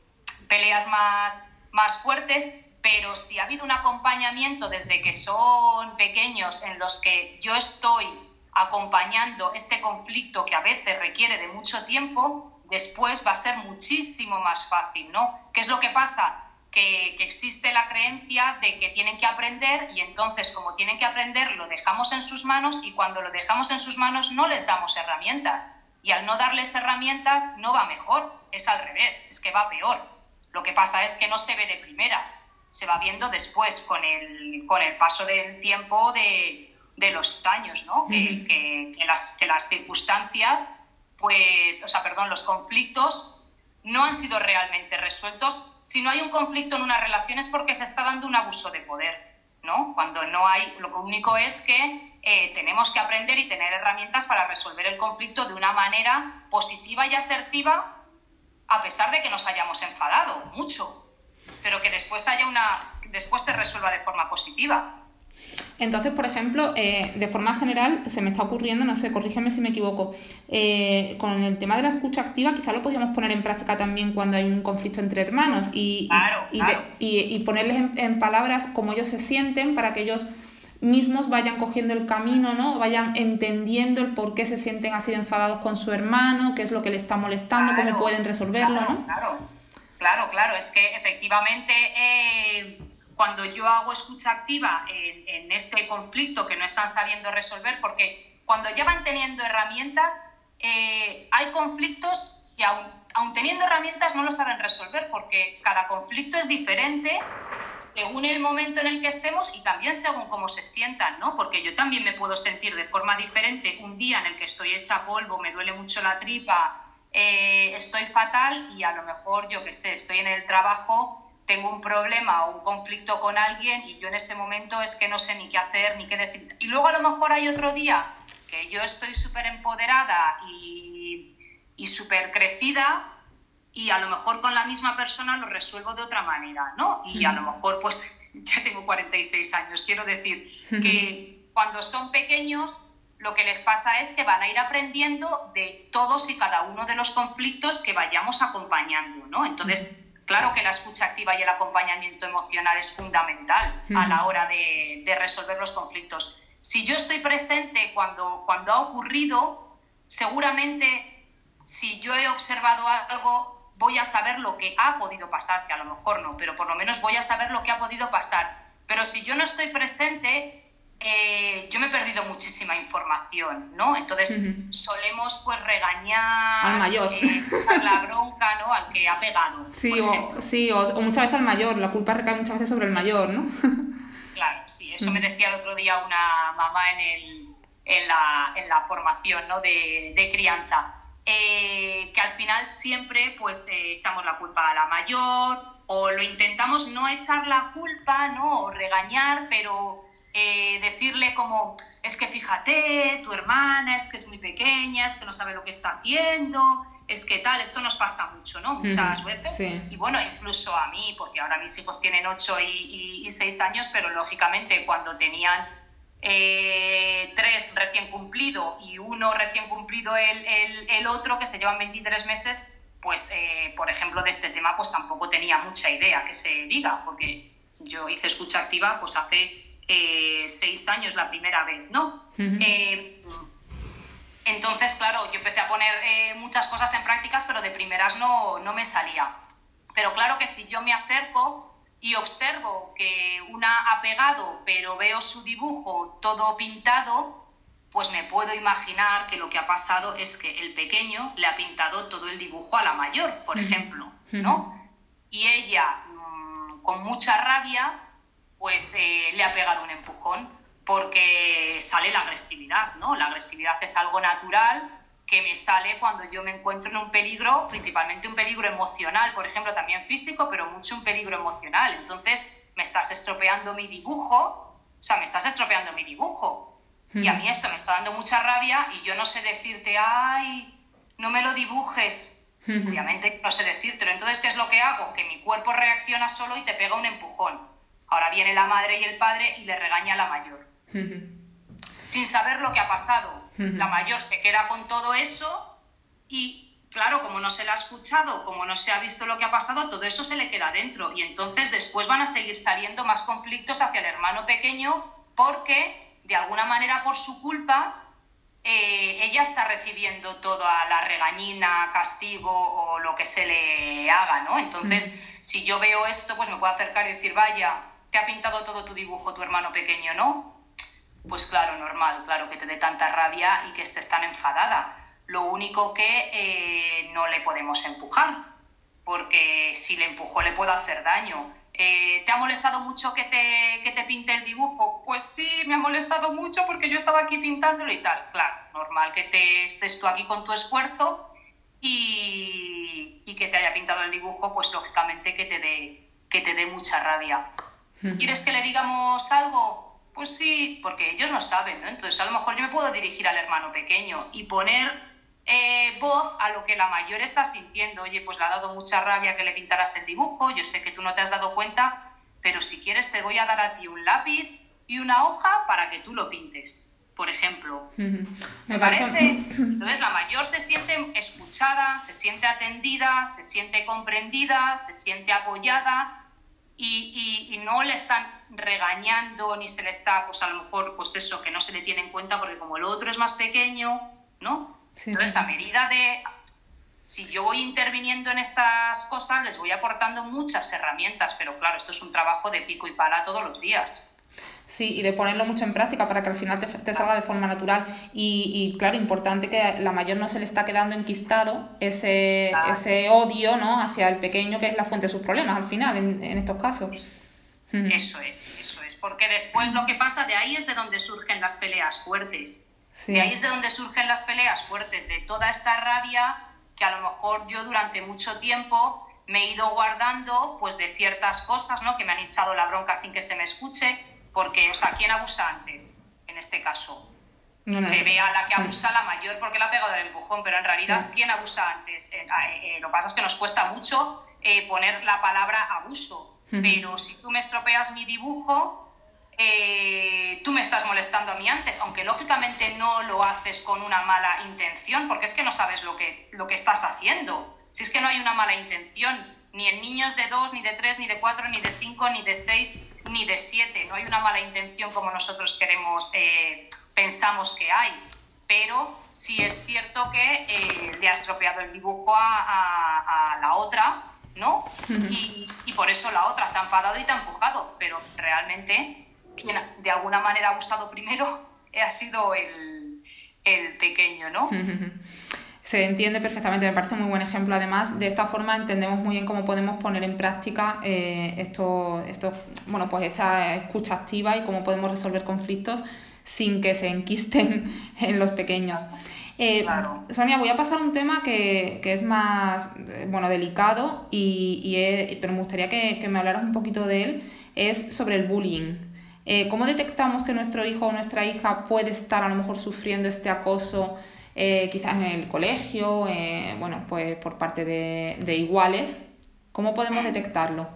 peleas más, más fuertes, pero si ha habido un acompañamiento desde que son pequeños en los que yo estoy acompañando este conflicto que a veces requiere de mucho tiempo, después va a ser muchísimo más fácil, ¿no? ¿Qué es lo que pasa? Que, que, existe la creencia de que tienen que aprender y entonces como tienen que aprender lo dejamos en sus manos y cuando lo dejamos en sus manos no les damos herramientas y al no darles herramientas no va mejor, es al revés, es que va peor. Lo que pasa es que no se ve de primeras, se va viendo después con el, con el paso del tiempo de, de los años, ¿no? Uh -huh. que, que, que, las, que las circunstancias pues, o sea, perdón, los conflictos no han sido realmente resueltos. Si no hay un conflicto en una relación es porque se está dando un abuso de poder, ¿no? Cuando no hay, lo único es que eh, tenemos que aprender y tener herramientas para resolver el conflicto de una manera positiva y asertiva, a pesar de que nos hayamos enfadado mucho, pero que después haya una, después se resuelva de forma positiva. Entonces, por ejemplo, eh, de forma general, se me está ocurriendo, no sé, corrígeme si me equivoco, eh, con el tema de la escucha activa, quizá lo podríamos poner en práctica también cuando hay un conflicto entre hermanos y, claro, y, claro. y, y ponerles en, en, palabras cómo ellos se sienten para que ellos mismos vayan cogiendo el camino, ¿no? Vayan entendiendo el por qué se sienten así enfadados con su hermano, qué es lo que le está molestando, claro, cómo pueden resolverlo, ¿no? Claro, claro, claro, es que efectivamente... Eh cuando yo hago escucha activa en, en, este conflicto que no están sabiendo resolver, porque cuando ya van teniendo herramientas, eh, hay conflictos que aún, aún, teniendo herramientas no lo saben resolver, porque cada conflicto es diferente según el momento en el que estemos y también según cómo se sientan, ¿no? Porque yo también me puedo sentir de forma diferente un día en el que estoy hecha polvo, me duele mucho la tripa, eh, estoy fatal y a lo mejor, yo qué sé, estoy en el trabajo, tengo un problema o un conflicto con alguien y yo en ese momento es que no sé ni qué hacer ni qué decir. Y luego a lo mejor hay otro día que yo estoy súper empoderada y, y súper crecida y a lo mejor con la misma persona lo resuelvo de otra manera, ¿no? Y a lo mejor, pues, ya tengo 46 años, quiero decir que cuando son pequeños lo que les pasa es que van a ir aprendiendo de todos y cada uno de los conflictos que vayamos acompañando, ¿no? Entonces, claro que la escucha activa y el acompañamiento emocional es fundamental a la hora de, de resolver los conflictos. Si yo estoy presente cuando, cuando ha ocurrido, seguramente si yo he observado algo, voy a saber lo que ha podido pasar, que a lo mejor no, pero por lo menos voy a saber lo que ha podido pasar. Pero si yo no estoy presente, eh, yo me he perdido muchísima información, ¿no? Entonces solemos pues regañar, al mayor. Eh, la bronca, ¿no? Al que ha pegado. Sí, o, sí o, muchas veces al mayor, la culpa recae muchas veces sobre el mayor, ¿no? claro, sí, eso me decía el otro día una mamá en, el, en, la, en la formación ¿no? de, de crianza eh, que al final siempre pues eh, echamos la culpa a la mayor o lo intentamos no echar la culpa, ¿no? O regañar, pero eh, decirle como, es que fíjate, tu hermana es que es muy pequeña, es que no sabe lo que está haciendo, es que tal, esto nos pasa mucho, ¿no? Muchas veces. Y bueno, incluso a mí, porque ahora mis hijos tienen 8 y, y 6 años, pero lógicamente cuando tenían eh, tres recién cumplido y uno recién cumplido el, el, otro, que se llevan 23 meses, pues, eh, por ejemplo, de este tema, pues tampoco tenía mucha idea que se diga, porque yo hice escucha activa pues hace eh, seis años la primera vez, ¿no? entonces, claro, yo empecé a poner muchas cosas en prácticas, pero de primeras no, no me salía. Pero claro que si yo me acerco y observo que una ha pegado, pero veo su dibujo todo pintado, pues me puedo imaginar que lo que ha pasado es que el pequeño le ha pintado todo el dibujo a la mayor, por ejemplo, ¿no? Y ella, mm, con mucha rabia, pues eh, le ha pegado un empujón porque sale la agresividad, ¿no? La agresividad es algo natural que me sale cuando yo me encuentro en un peligro, principalmente un peligro emocional, por ejemplo, también físico, pero mucho un peligro emocional. Entonces, me estás estropeando mi dibujo, o sea, me estás estropeando mi dibujo. Y a mí esto me está dando mucha rabia y yo no sé decirte, ay, no me lo dibujes. Obviamente no sé decírtelo. Entonces, ¿qué es lo que hago? Que mi cuerpo reacciona solo y te pega un empujón. Ahora viene la madre y el padre y le regaña a la mayor. Sin saber lo que ha pasado la mayor se queda con todo eso y, claro, como no se le ha escuchado, como no se ha visto lo que ha pasado, todo eso se le queda dentro. Y entonces después van a seguir saliendo más conflictos hacia el hermano pequeño porque, de alguna manera, por su culpa, eh, ella está recibiendo toda la regañina, castigo o lo que se le haga, ¿no? Entonces, si yo veo esto, pues me puedo acercar y decir, vaya, ha pintado todo tu dibujo tu hermano pequeño, ¿no? pues claro, normal, claro que te dé tanta rabia y que estés tan enfadada. Lo único que eh, no le podemos empujar, porque si le empujo le puedo hacer daño. Eh, ¿Te ha molestado mucho que te, que te pinte el dibujo? Pues sí, me ha molestado mucho porque yo estaba aquí pintándolo y tal. Claro, normal que te estés tú aquí con tu esfuerzo y, y que te haya pintado el dibujo, pues lógicamente que te dé mucha rabia. ¿Quieres que le digamos algo? Pues sí, porque ellos no saben, ¿no? Entonces a lo mejor yo me puedo dirigir al hermano pequeño y poner eh, voz a lo que la mayor está sintiendo. Oye, pues le ha dado mucha rabia que le pintaras el dibujo, yo sé que tú no te has dado cuenta, pero si quieres te voy a dar a ti un lápiz y una hoja para que tú lo pintes, por ejemplo. ¿Me parece? Entonces la mayor se siente escuchada, se siente atendida, se siente comprendida, se siente apoyada y, y, no le están regañando ni se le está, pues a lo mejor, pues eso, que no se le tiene en cuenta porque como el otro es más pequeño, ¿no? Entonces, a medida de, si yo voy interviniendo en estas cosas, les voy aportando muchas herramientas, pero claro, esto es un trabajo de pico y pala todos los días. Sí, y de ponerlo mucho en práctica para que al final te, salga de forma natural. Y, y, claro, importante que la mayor no se le está quedando enquistado ese, ese odio ¿no? hacia el pequeño, que es la fuente de sus problemas al final, en, en estos casos. Eso es, eso es. Porque después lo que pasa, de ahí es de donde surgen las peleas fuertes. De ahí es de donde surgen las peleas fuertes, de toda esta rabia que a lo mejor yo durante mucho tiempo me he ido guardando pues de ciertas cosas, ¿no? Que me han echado la bronca sin que se me escuche, porque, o sea, ¿quién abusa antes en este caso? se ve a la que abusa la mayor porque le ha pegado el empujón, pero en realidad, ¿quién abusa antes? Eh, eh, lo que pasa es que nos cuesta mucho eh, poner la palabra abuso, pero si tú me estropeas mi dibujo, tú me estás molestando a mí antes, aunque lógicamente no lo haces con una mala intención, porque es que no sabes lo que, lo que estás haciendo. Si es que no hay una mala intención, ni en niños de 2, ni de 3, ni de 4, ni de 5, ni de 6, ni de 7. No hay una mala intención como nosotros queremos pensamos que hay, pero sí es cierto que eh, le ha estropeado el dibujo a, la otra, ¿no? Y, por eso la otra se ha enfadado y te ha empujado, pero realmente quien de alguna manera ha abusado primero ha sido el, el pequeño, ¿no? Se entiende perfectamente, me parece un muy buen ejemplo. Además, de esta forma entendemos muy bien cómo podemos poner en práctica eh, esto, esto, bueno, pues esta escucha activa y cómo podemos resolver conflictos sin que se enquisten en los pequeños. Eh, Sonia, voy a pasar a un tema que, es más eh, bueno, delicado, y, pero me gustaría que, me hablaras un poquito de él, es sobre el bullying. Eh, ¿Cómo detectamos que nuestro hijo o nuestra hija puede estar a lo mejor sufriendo este acoso, quizás en el colegio, bueno, pues por parte de, de iguales? ¿Cómo podemos detectarlo?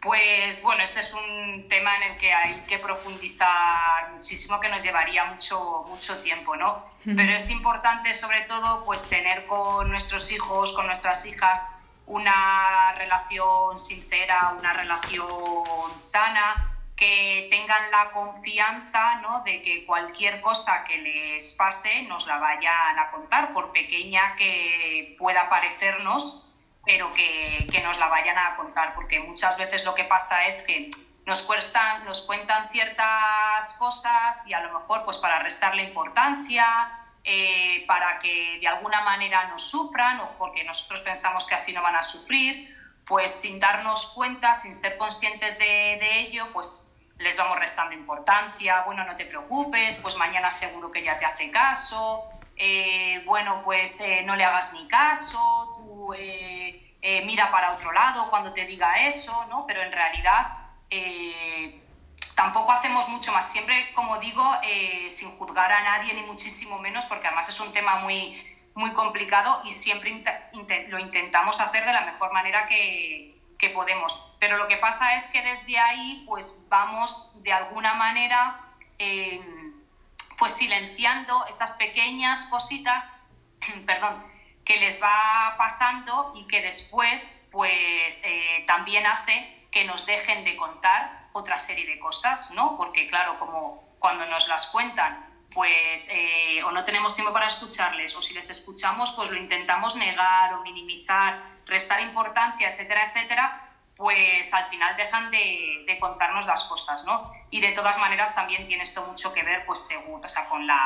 Pues bueno, este es un tema en el que hay que profundizar muchísimo, que nos llevaría mucho, mucho tiempo, ¿no? Pero es importante sobre todo pues tener con nuestros hijos, con nuestras hijas, una relación sincera, una relación sana, que tengan la confianza ¿no? de que cualquier cosa que les pase nos la vayan a contar, por pequeña que pueda parecernos pero que, que, nos la vayan a contar, porque muchas veces lo que pasa es que nos, nos cuentan ciertas cosas y a lo mejor pues para restarle importancia, eh, para que de alguna manera no sufran o porque nosotros pensamos que así no van a sufrir, pues sin darnos cuenta, sin ser conscientes de, de ello, pues les vamos restando importancia, bueno, no te preocupes, pues mañana seguro que ya te hace caso, eh, bueno, pues eh, no le hagas ni caso, tú eh, mira para otro lado cuando te diga eso, ¿no? Pero en realidad tampoco hacemos mucho más. Siempre, como digo, sin juzgar a nadie ni muchísimo menos, porque además es un tema muy, muy complicado y siempre lo intentamos hacer de la mejor manera que, que podemos. Pero lo que pasa es que desde ahí, pues vamos de alguna manera pues silenciando esas pequeñas cositas, perdón, que les va pasando y que después pues eh, también hace que nos dejen de contar otra serie de cosas, ¿no? Porque claro, como cuando nos las cuentan, pues eh, o no tenemos tiempo para escucharles, o si les escuchamos, pues lo intentamos negar o minimizar, restar importancia, etcétera, etcétera, pues al final dejan de, contarnos las cosas, ¿no? Y de todas maneras también tiene esto mucho que ver, pues seguro, o sea, con la,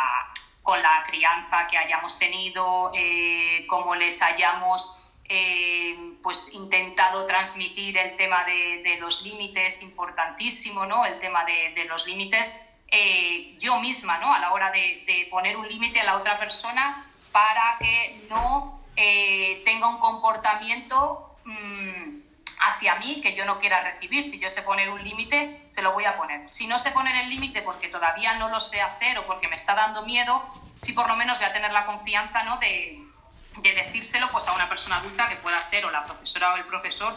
con la crianza que hayamos tenido, eh, cómo les hayamos eh, pues intentado transmitir el tema de, los límites, importantísimo, ¿no? El tema de, los límites, eh, yo misma, ¿no? A la hora de, poner un límite a la otra persona para que no tenga un comportamiento... Mm, hacia mí que yo no quiera recibir. Si yo sé poner un límite, se lo voy a poner. Si no sé poner el límite porque todavía no lo sé hacer o porque me está dando miedo, sí por lo menos voy a tener la confianza ¿no? de, de decírselo pues, a una persona adulta que pueda ser o la profesora o el profesor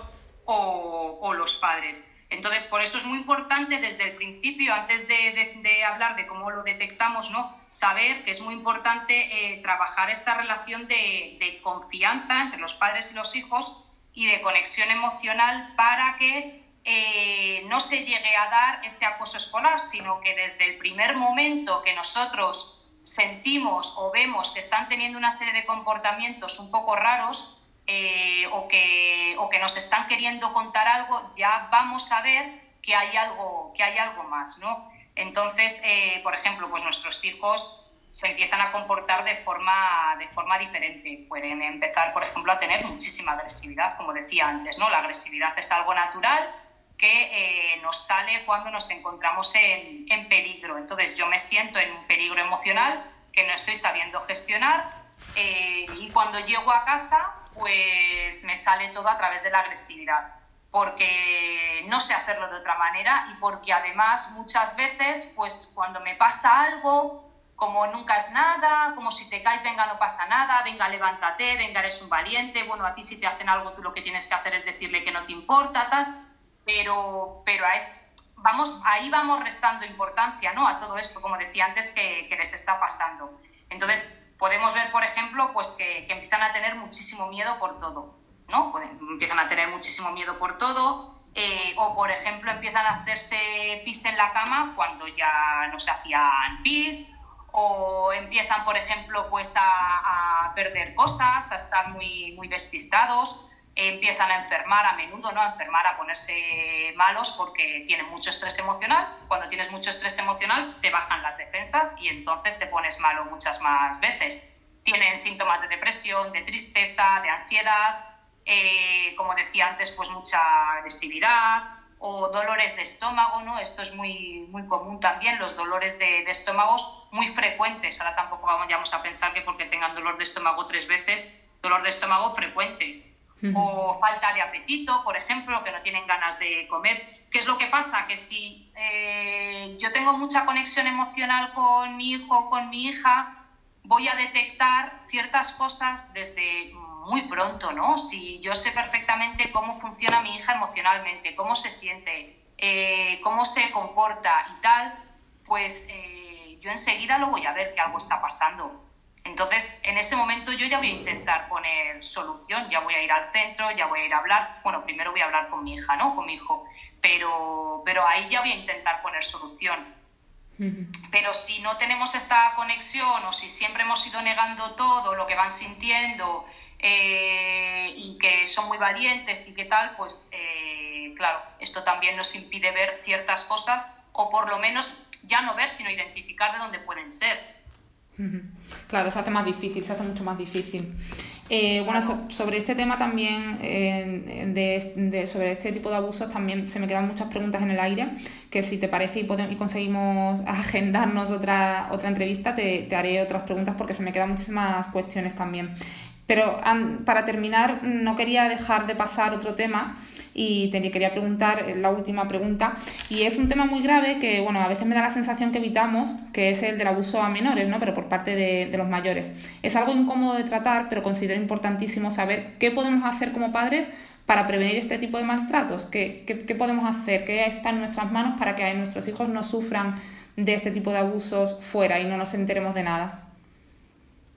o los padres. Entonces, por eso es muy importante desde el principio, antes de, hablar de cómo lo detectamos, ¿no? saber que es muy importante eh, trabajar esta relación de, de confianza entre los padres y los hijos y de conexión emocional para que eh, no se llegue a dar ese acoso escolar, sino que desde el primer momento que nosotros sentimos o vemos que están teniendo una serie de comportamientos un poco raros eh, o, que, o que nos están queriendo contar algo, ya vamos a ver que hay algo, que hay algo más, ¿no? Entonces, eh, por ejemplo, pues nuestros hijos se empiezan a comportar de forma, de forma diferente. Pueden empezar, por ejemplo, a tener muchísima agresividad, como decía antes, ¿no? La agresividad es algo natural, que eh, nos sale cuando nos encontramos en, en, peligro. Entonces yo me siento en un peligro emocional que no estoy sabiendo gestionar eh, y cuando llego a casa pues me sale todo a través de la agresividad porque no sé hacerlo de otra manera y porque además muchas veces pues cuando me pasa algo como nunca es nada, como si te caes, venga, no pasa nada, venga, levántate, venga, eres un valiente, bueno, a ti si te hacen algo, tú lo que tienes que hacer es decirle que no te importa, tal pero, pero vamos, ahí vamos restando importancia ¿no? a todo esto, como decía antes, que, les está pasando. Entonces, podemos ver, por ejemplo, pues que, empiezan a tener muchísimo miedo por todo, ¿no? Empiezan a tener muchísimo miedo por todo, eh, o por ejemplo empiezan a hacerse pis en la cama cuando ya no se hacían pis, o empiezan, por ejemplo, pues a, a perder cosas, a estar muy, muy despistados empiezan a enfermar a menudo, ¿no? A enfermar, a ponerse malos porque tienen mucho estrés emocional. Cuando tienes mucho estrés emocional, te bajan las defensas y entonces te pones malo muchas más veces. Tienen síntomas de depresión, de tristeza, de ansiedad, eh, como decía antes, pues mucha agresividad o dolores de estómago, ¿no? Esto es muy, muy común también, los dolores de, de estómago muy frecuentes. Ahora tampoco vamos a pensar que porque tengan dolor de estómago tres veces, dolor de estómago frecuentes o falta de apetito, por ejemplo, que no tienen ganas de comer. ¿Qué es lo que pasa? Que si eh, yo tengo mucha conexión emocional con mi hijo con mi hija, voy a detectar ciertas cosas desde muy pronto, ¿no? Si yo sé perfectamente cómo funciona mi hija emocionalmente, cómo se siente, eh, cómo se comporta y tal, pues eh, yo enseguida lo voy a ver que algo está pasando. Entonces, en ese momento yo ya voy a intentar poner solución, ya voy a ir al centro, ya voy a ir a hablar. Bueno, primero voy a hablar con mi hija, ¿no? Con mi hijo. Pero, pero ahí ya voy a intentar poner solución. Pero si no tenemos esta conexión o si siempre hemos ido negando todo lo que van sintiendo eh, y que son muy valientes y qué tal, pues eh, claro, esto también nos impide ver ciertas cosas o por lo menos ya no ver, sino identificar de dónde pueden ser. Claro, se hace más difícil, se hace mucho más difícil. Eh, bueno, sobre este tema también, de, sobre este tipo de abusos, también se me quedan muchas preguntas en el aire, que si te parece y, podemos, y conseguimos agendarnos otra, otra entrevista, te, haré otras preguntas porque se me quedan muchísimas cuestiones también. Pero para terminar, no quería dejar de pasar otro tema y te quería preguntar la última pregunta. Y es un tema muy grave que bueno a veces me da la sensación que evitamos que es el del abuso a menores no pero por parte de, de los mayores. Es algo incómodo de tratar pero considero importantísimo saber qué podemos hacer como padres para prevenir este tipo de maltratos. Qué, qué, qué podemos hacer qué está en nuestras manos para que nuestros hijos no sufran de este tipo de abusos fuera y no nos enteremos de nada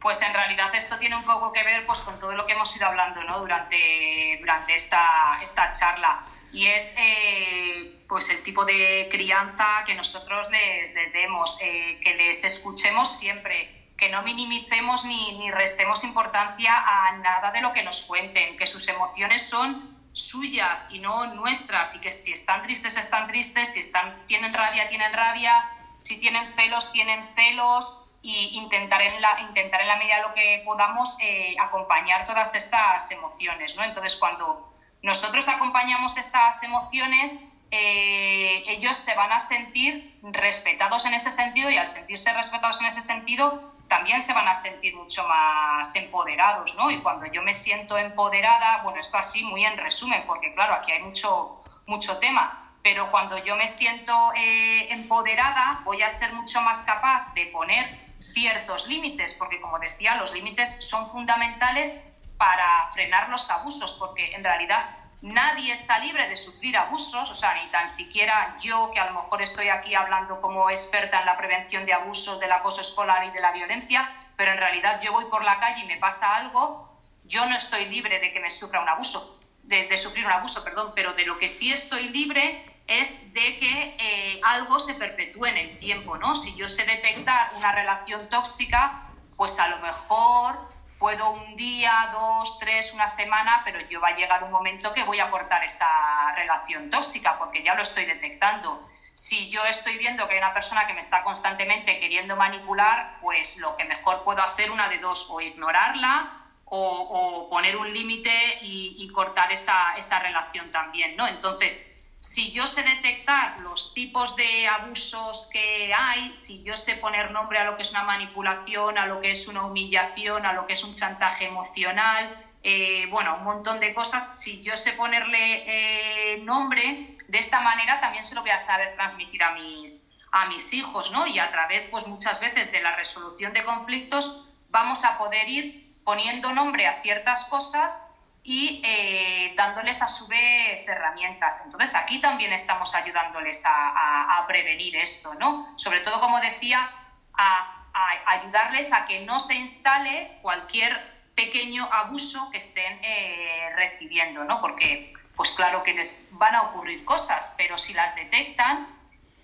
pues en realidad esto tiene un poco que ver pues, con todo lo que hemos ido hablando ¿no? durante, durante esta, esta charla. Y es eh, pues el tipo de crianza que nosotros les, les demos, eh, que les escuchemos siempre, que no minimicemos ni, ni restemos importancia a nada de lo que nos cuenten, que sus emociones son suyas y no nuestras y que si están tristes están tristes, si están, tienen rabia tienen rabia, si tienen celos tienen celos, y intentar en la, intentar en la medida de lo que podamos eh, acompañar todas estas emociones. ¿no? Entonces, cuando nosotros acompañamos estas emociones, eh, ellos se van a sentir respetados en ese sentido y al sentirse respetados en ese sentido, también se van a sentir mucho más empoderados, ¿no? Y cuando yo me siento empoderada, bueno, esto así muy en resumen, porque claro, aquí hay mucho, mucho tema, pero cuando yo me siento eh, empoderada, voy a ser mucho más capaz de poner ciertos límites, porque como decía, los límites son fundamentales para frenar los abusos, porque en realidad nadie está libre de sufrir abusos, o sea, ni tan siquiera yo, que a lo mejor estoy aquí hablando como experta en la prevención de abusos, del acoso escolar y de la violencia, pero en realidad yo voy por la calle y me pasa algo, yo no estoy libre de que me sufra un abuso, de, de sufrir un abuso, perdón, pero de lo que sí estoy libre es de que eh, algo se perpetúe en el tiempo, ¿no? Si yo sé detectar una relación tóxica, pues a lo mejor puedo un día, dos, tres, una semana, pero yo va a llegar un momento que voy a cortar esa relación tóxica porque ya lo estoy detectando. Si yo estoy viendo que hay una persona que me está constantemente queriendo manipular, pues lo que mejor puedo hacer una de dos, o ignorarla o, poner un límite y, y, cortar esa, esa relación también, ¿no? Entonces, si yo sé detectar los tipos de abusos que hay, si yo sé poner nombre a lo que es una manipulación, a lo que es una humillación, a lo que es un chantaje emocional, eh, bueno, un montón de cosas, si yo sé ponerle eh, nombre, de esta manera también se lo voy a saber transmitir a mis, a mis hijos, ¿no? Y a través, pues muchas veces de la resolución de conflictos, vamos a poder ir poniendo nombre a ciertas cosas y eh, dándoles a su vez herramientas. Entonces aquí también estamos ayudándoles a, prevenir esto, ¿no? Sobre todo, como decía, a, ayudarles a que no se instale cualquier pequeño abuso que estén eh, recibiendo, ¿no? Porque, pues claro que les van a ocurrir cosas, pero si las detectan,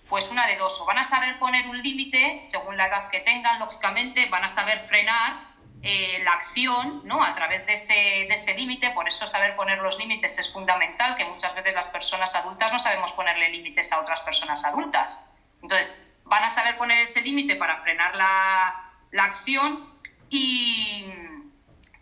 pues una de dos, o van a saber poner un límite, según la edad que tengan, lógicamente, van a saber frenar eh, la acción ¿no? a través de ese, de ese límite, por eso saber poner los límites es fundamental, que muchas veces las personas adultas no sabemos ponerle límites a otras personas adultas. Entonces, van a saber poner ese límite para frenar la, la acción y,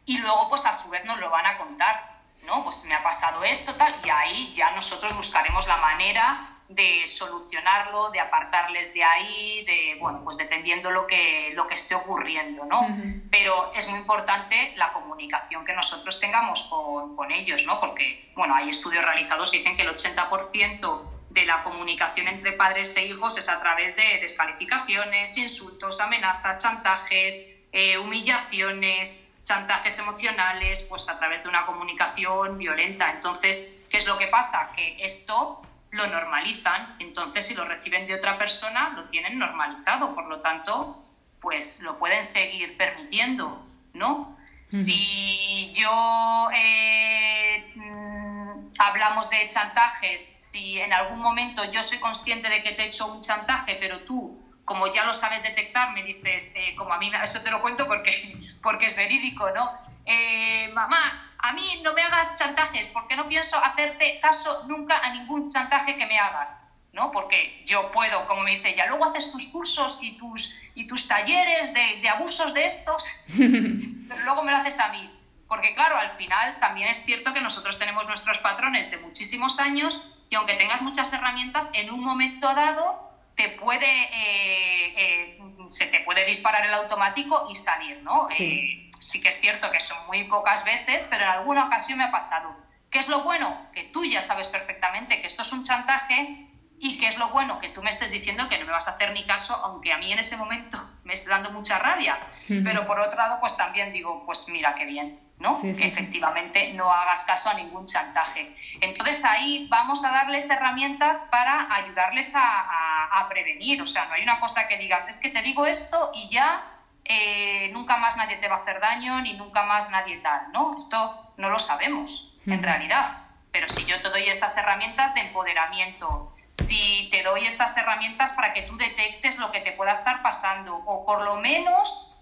y, luego, pues a su vez nos lo van a contar, ¿no? Pues me ha pasado esto, tal, y ahí ya nosotros buscaremos la manera de solucionarlo, de apartarles de ahí, de, bueno, pues dependiendo lo que, lo que esté ocurriendo, ¿no? Pero es muy importante la comunicación que nosotros tengamos con, con, ellos, ¿no? Porque, bueno, hay estudios realizados que dicen que el 80% de la comunicación entre padres e hijos es a través de descalificaciones, insultos, amenazas, chantajes, eh, humillaciones, chantajes emocionales, pues a través de una comunicación violenta. Entonces, ¿qué es lo que pasa? Que esto lo normalizan. Entonces, si lo reciben de otra persona, lo tienen normalizado. Por lo tanto, pues lo pueden seguir permitiendo, ¿no? Si yo eh, mm, hablamos de chantajes, si en algún momento yo soy consciente de que te he hecho un chantaje, pero tú, como ya lo sabes detectar, me dices, eh, como a mí, eso te lo cuento porque, porque es verídico, ¿no? Eh, mamá, a mí no me hagas chantajes porque no pienso hacerte caso nunca a ningún chantaje que me hagas, ¿no? Porque yo puedo, como me dice ya luego haces tus cursos y tus, y tus talleres de, de abusos de estos, pero luego me lo haces a mí. Porque claro, al final también es cierto que nosotros tenemos nuestros patrones de muchísimos años y aunque tengas muchas herramientas, en un momento dado te puede, eh, eh, se te puede disparar el automático y salir, ¿no? Eh, sí que es cierto que son muy pocas veces, pero en alguna ocasión me ha pasado. ¿Qué es lo bueno? Que tú ya sabes perfectamente que esto es un chantaje y qué es lo bueno que tú me estés diciendo que no me vas a hacer ni caso, aunque a mí en ese momento me esté dando mucha rabia. Pero por otro lado, pues también digo, pues mira qué bien, ¿no? que efectivamente no hagas caso a ningún chantaje. Entonces ahí vamos a darles herramientas para ayudarles a, a prevenir. O sea, no hay una cosa que digas, es que te digo esto y ya eh, nunca más nadie te va a hacer daño ni nunca más nadie tal, ¿no? Esto no lo sabemos en realidad, pero si yo te doy estas herramientas de empoderamiento, si te doy estas herramientas para que tú detectes lo que te pueda estar pasando o por lo menos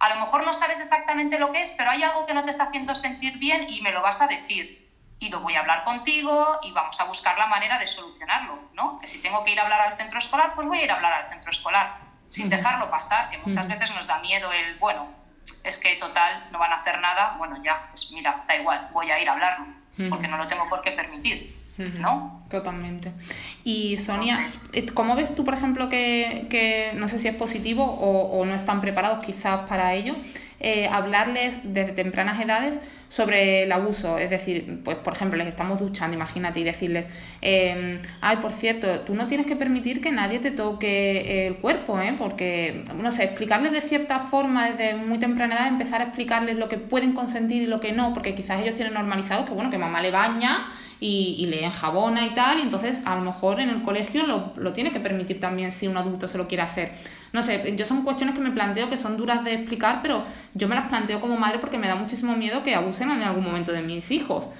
a lo mejor no sabes exactamente lo que es, pero hay algo que no te está haciendo sentir bien y me lo vas a decir. Y lo voy a hablar contigo y vamos a buscar la manera de solucionarlo, ¿no? Que si tengo que ir a hablar al centro escolar, pues voy a ir a hablar al centro escolar sin dejarlo pasar, que muchas veces nos da miedo el, bueno, es que total, no van a hacer nada, bueno, ya, pues mira, da igual, voy a ir a hablarlo, porque no lo tengo por qué permitir. ¿No? Totalmente. Y Sonia, eh, ¿cómo ves tú, por ejemplo, que, que no sé si es positivo o, o no están preparados quizás para ello, eh, hablarles desde tempranas edades sobre el abuso. Es decir, pues por ejemplo, les estamos duchando, imagínate, y decirles, em, ay, por cierto, tú no tienes que permitir que nadie te toque el cuerpo, ¿eh? porque, no sé, explicarles de cierta forma desde muy temprana edad, empezar a explicarles lo que pueden consentir y lo que no, porque quizás ellos tienen normalizado que, bueno, que mamá le baña y, y, le enjabona y tal, y entonces a lo mejor en el colegio lo, lo, tiene que permitir también si un adulto se lo quiere hacer. No sé, yo son cuestiones que me planteo que son duras de explicar, pero yo me las planteo como madre porque me da muchísimo miedo que abusen en algún momento de mis hijos.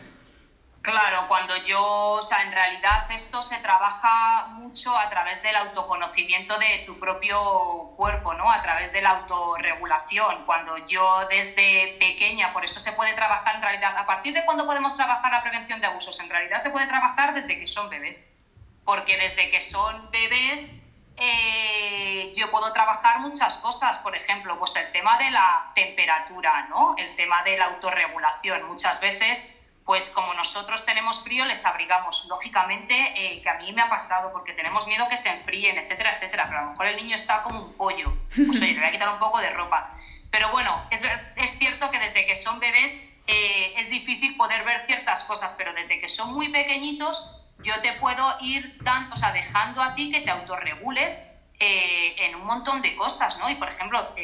Claro, cuando yo, o sea, en realidad esto se trabaja mucho a través del autoconocimiento de tu propio cuerpo, ¿no? A través de la autorregulación. Cuando yo desde pequeña, por eso se puede trabajar en realidad, ¿a partir de cuándo podemos trabajar la prevención de abusos? En realidad se puede trabajar desde que son bebés, porque desde que son bebés eh, yo puedo trabajar muchas cosas, por ejemplo, pues el tema de la temperatura, ¿no? El tema de la autorregulación. Muchas veces pues como nosotros tenemos frío, les abrigamos. Lógicamente, eh, que a mí me ha pasado porque tenemos miedo que se enfríen, etcétera, etcétera, pero a lo mejor el niño está como un pollo. Pues oye, le voy a quitar un poco de ropa. Pero bueno, es, es cierto que desde que son bebés eh, es difícil poder ver ciertas cosas, pero desde que son muy pequeñitos, yo te puedo ir dan, o sea, dejando a ti que te autorregules eh, en un montón de cosas, ¿no? Y por ejemplo,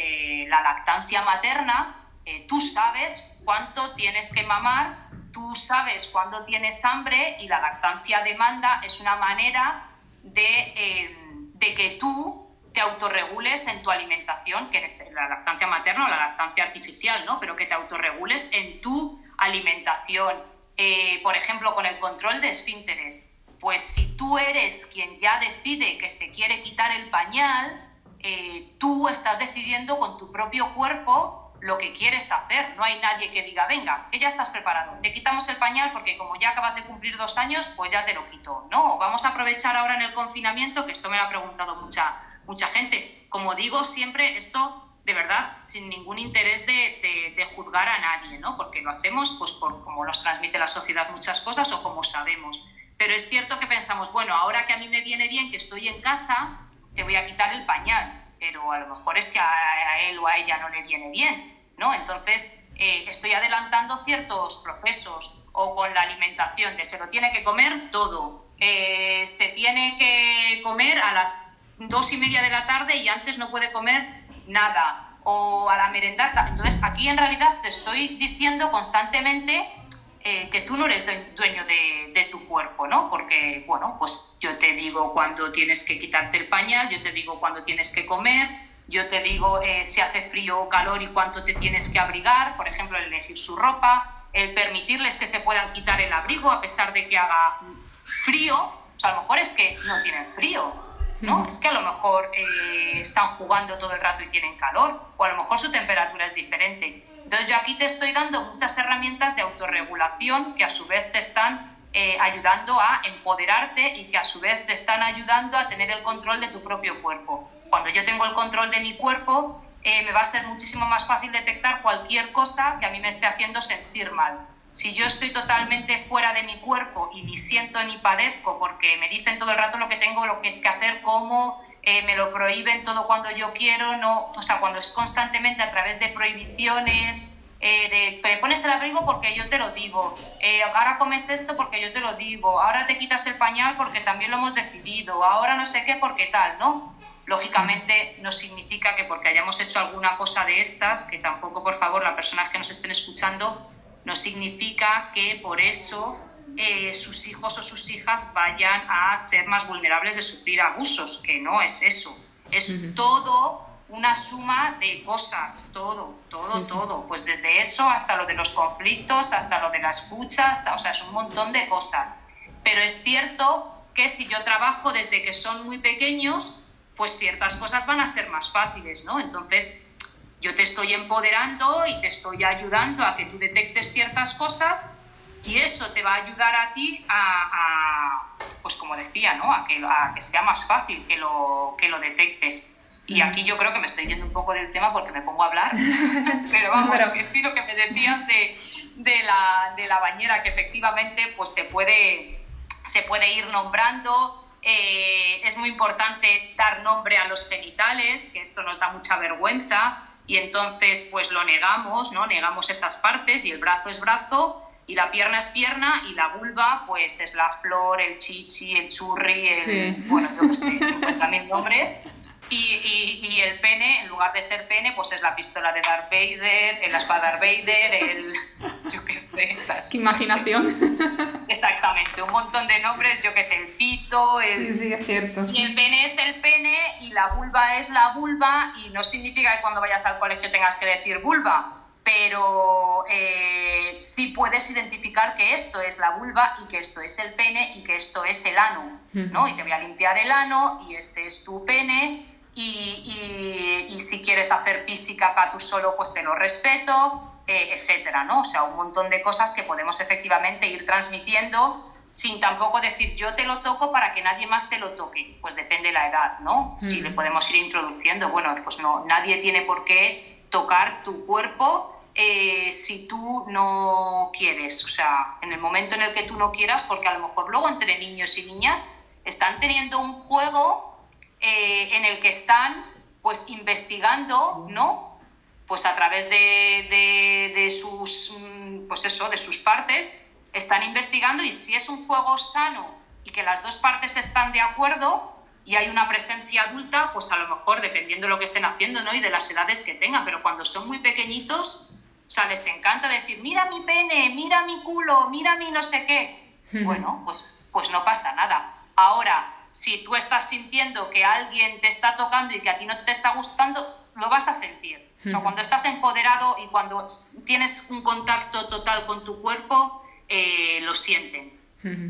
la lactancia materna, tú sabes cuánto tienes que mamar tú sabes cuándo tienes hambre y la lactancia demanda es una manera eh, de, que tú te autorregules en tu alimentación, que es la lactancia materna o la lactancia artificial, ¿no? Pero que te autorregules en tu alimentación. Eh, por ejemplo, con el control de esfínteres. Pues si tú eres quien ya decide que se quiere quitar el pañal, eh, tú estás decidiendo con tu propio cuerpo lo que quieres hacer. No hay nadie que diga, venga, que ya estás preparado, te quitamos el pañal porque como ya acabas de cumplir dos años, pues ya te lo quito. No, vamos a aprovechar ahora en el confinamiento, que esto me lo ha preguntado mucha, mucha gente. Como digo, siempre esto de verdad sin ningún interés de, juzgar a nadie, ¿no? Porque lo hacemos pues por como nos transmite la sociedad muchas cosas o como sabemos. Pero es cierto que pensamos, bueno, ahora que a mí me viene bien que estoy en casa, te voy a quitar el pañal pero a lo mejor es que a, él o a ella no le viene bien, ¿no? Entonces, eh, estoy adelantando ciertos procesos o con la alimentación, de se lo tiene que comer todo, eh, se tiene que comer a las dos y media de la tarde y antes no puede comer nada, o a la merendata. Entonces, aquí en realidad te estoy diciendo constantemente eh, que tú no eres dueño de, tu cuerpo, ¿no? Porque, bueno, pues yo te digo cuando tienes que quitarte el pañal, yo te digo cuando tienes que comer, yo te digo eh, si hace frío o calor y cuánto te tienes que abrigar, por ejemplo, el elegir su ropa, el permitirles que se puedan quitar el abrigo a pesar de que haga frío, o sea, a lo mejor es que no tienen frío, ¿no? Es que a lo mejor eh, están jugando todo el rato y tienen calor, o a lo mejor su temperatura es diferente. Entonces yo aquí te estoy dando muchas herramientas de autorregulación que a su vez te están eh, ayudando a empoderarte y que a su vez te están ayudando a tener el control de tu propio cuerpo. Cuando yo tengo el control de mi cuerpo, eh, me va a ser muchísimo más fácil detectar cualquier cosa que a mí me esté haciendo sentir mal. Si yo estoy totalmente fuera de mi cuerpo y ni siento ni padezco porque me dicen todo el rato lo que tengo lo que, hacer, cómo, eh, me lo prohíben todo cuando yo quiero, no, o sea, cuando es constantemente a través de prohibiciones, eh, de pones el abrigo porque yo te lo digo, eh, ahora comes esto porque yo te lo digo, ahora te quitas el pañal porque también lo hemos decidido, ahora no sé qué porque tal, ¿no? Lógicamente no significa que porque hayamos hecho alguna cosa de estas, que tampoco, por favor, las personas que nos estén escuchando, no significa que por eso eh, sus hijos o sus hijas vayan a ser más vulnerables de sufrir abusos, que no es eso. Es todo una suma de cosas, todo, todo, todo. Pues desde eso hasta lo de los conflictos, hasta lo de la escucha, hasta, o sea, es un montón de cosas. Pero es cierto que si yo trabajo desde que son muy pequeños, pues ciertas cosas van a ser más fáciles, ¿no? Entonces, yo te estoy empoderando y te estoy ayudando a que tú detectes ciertas cosas y eso te va a ayudar a ti a, pues como decía, ¿no? a, que, a que sea más fácil que lo, que lo detectes. Y aquí yo creo que me estoy yendo un poco del tema porque me pongo a hablar, pero vamos, que sí lo que me decías de, de, la, de la bañera, que efectivamente pues se puede, se puede ir nombrando, eh, es muy importante dar nombre a los genitales, que esto nos da mucha vergüenza y entonces pues lo negamos, ¿no? Negamos esas partes y el brazo es brazo y la pierna es pierna y la vulva pues es la flor, el chichi, el churri, el, bueno, yo qué sé, 50.000 nombres. Y, y, el pene, en lugar de ser pene, pues es la pistola de Darth Vader, el espada de Darth Vader, el... yo qué sé. Qué imaginación. Exactamente, un montón de nombres, yo qué sé, el pito, el... Sí, sí, es cierto. Y el pene es el pene y la vulva es la vulva y no significa que cuando vayas al colegio tengas que decir vulva, pero eh, sí puedes identificar que esto es la vulva y que esto es el pene y que esto es el ano, ¿no? Y te voy a limpiar el ano y este es tu pene y, si quieres hacer física para tú solo, pues te lo respeto, eh, etcétera, ¿no? O sea, un montón de cosas que podemos efectivamente ir transmitiendo sin tampoco decir yo te lo toco para que nadie más te lo toque. Pues depende de la edad, ¿no? Si le podemos ir introduciendo, bueno, pues no, nadie tiene por qué tocar tu cuerpo eh, si tú no quieres, o sea, en el momento en el que tú no quieras, porque a lo mejor luego entre niños y niñas están teniendo un juego eh, en el que están pues investigando, ¿no? Pues a través de, de, sus, mm, pues eso, de sus partes, están investigando y si es un juego sano y que las dos partes están de acuerdo, y hay una presencia adulta, pues a lo mejor dependiendo de lo que estén haciendo ¿no? y de las edades que tengan, pero cuando son muy pequeñitos, o sea, les encanta decir, mira mi pene, mira mi culo, mira mi no sé qué. Bueno, pues, pues no pasa nada. Ahora, si tú estás sintiendo que alguien te está tocando y que a ti no te está gustando, lo vas a sentir. O sea, cuando estás empoderado y cuando tienes un contacto total con tu cuerpo, eh, lo sienten,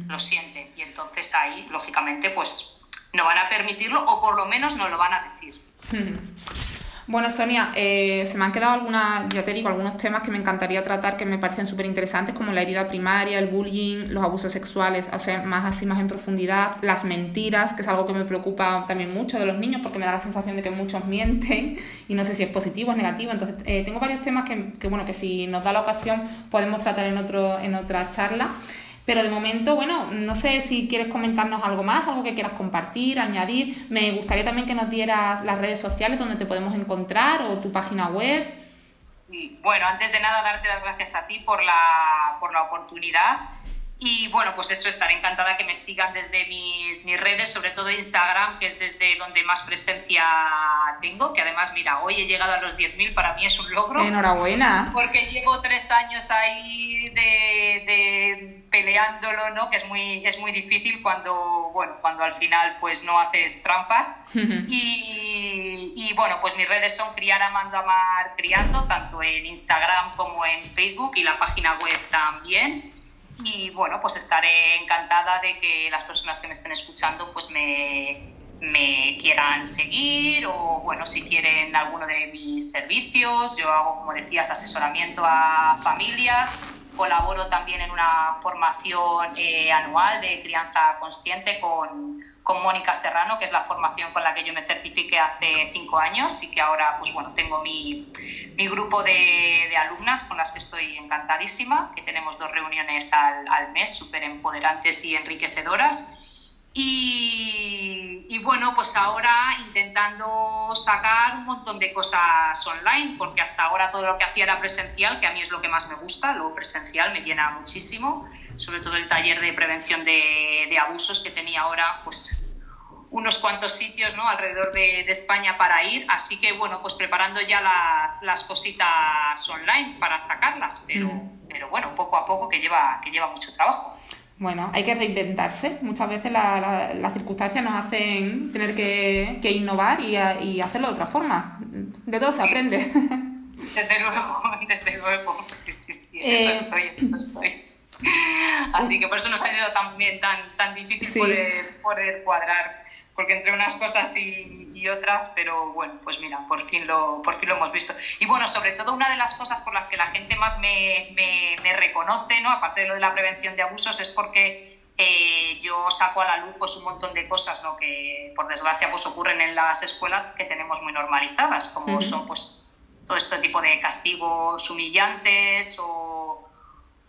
lo sienten. Y entonces ahí, lógicamente, pues no van a permitirlo o por lo menos no lo van a decir. Bueno, Sonia, eh, se me han quedado algunas, ya te digo, algunos temas que me encantaría tratar que me parecen súper interesantes, como la herida primaria, el bullying, los abusos sexuales, o sea, más así, más en profundidad, las mentiras, que es algo que me preocupa también mucho de los niños, porque me da la sensación de que muchos mienten y no sé si es positivo o negativo. Entonces, eh, tengo varios temas que, que, bueno, que si nos da la ocasión podemos tratar en, otro, en otra charla. Pero de momento, bueno, no sé si quieres comentarnos algo más, algo que quieras compartir, añadir. Me gustaría también que nos dieras las redes sociales donde te podemos encontrar o tu página web. Bueno, antes de nada, darte las gracias a ti por la, por la oportunidad. Y bueno, pues eso, estaré encantada que me sigan desde mis, mis, redes, sobre todo Instagram, que es desde donde más presencia tengo, que además, mira, hoy he llegado a los 10.000, para mí es un logro. Enhorabuena. Porque llevo tres años ahí de, de peleándolo, ¿no? Que es muy, es muy difícil cuando, bueno, cuando al final pues no haces trampas. y, y, bueno, pues mis redes son Criar Amando Amar Criando, tanto en Instagram como en Facebook y la página web también. Y bueno, pues estaré encantada de que las personas que me estén escuchando pues me, me quieran seguir o bueno, si quieren alguno de mis servicios, yo hago, como decías, asesoramiento a familias, colaboro también en una formación eh, anual de crianza consciente con, con Mónica Serrano, que es la formación con la que yo me certifiqué hace cinco años y que ahora pues bueno, tengo mi, mi grupo de, de, alumnas con las que estoy encantadísima, que tenemos dos reuniones al, al mes súper empoderantes y enriquecedoras. Y, y, bueno, pues ahora intentando sacar un montón de cosas online, porque hasta ahora todo lo que hacía era presencial, que a mí es lo que más me gusta, lo presencial me llena muchísimo, sobre todo el taller de prevención de, de abusos que tenía ahora, pues unos cuantos sitios ¿no? alrededor de, de, España para ir, así que bueno, pues preparando ya las, las cositas online para sacarlas, pero, mm. pero bueno, poco a poco que lleva, que lleva mucho trabajo. Bueno, hay que reinventarse. Muchas veces las la, circunstancias nos hacen tener que, que innovar y, y, hacerlo de otra forma. De todo se aprende. Desde luego, desde luego. Sí, sí, sí. Eh, eso estoy, eso estoy. Así que por eso nos ha sido también tan, tan difícil sí. poder, poder cuadrar porque entre unas cosas y, y, otras, pero bueno, pues mira, por fin, lo, por fin lo hemos visto. Y bueno, sobre todo una de las cosas por las que la gente más me, me, me reconoce, ¿no? aparte de lo de la prevención de abusos, es porque eh, yo saco a la luz pues, un montón de cosas ¿no? que por desgracia pues, ocurren en las escuelas que tenemos muy normalizadas, como uh -huh. son pues, todo este tipo de castigos humillantes o,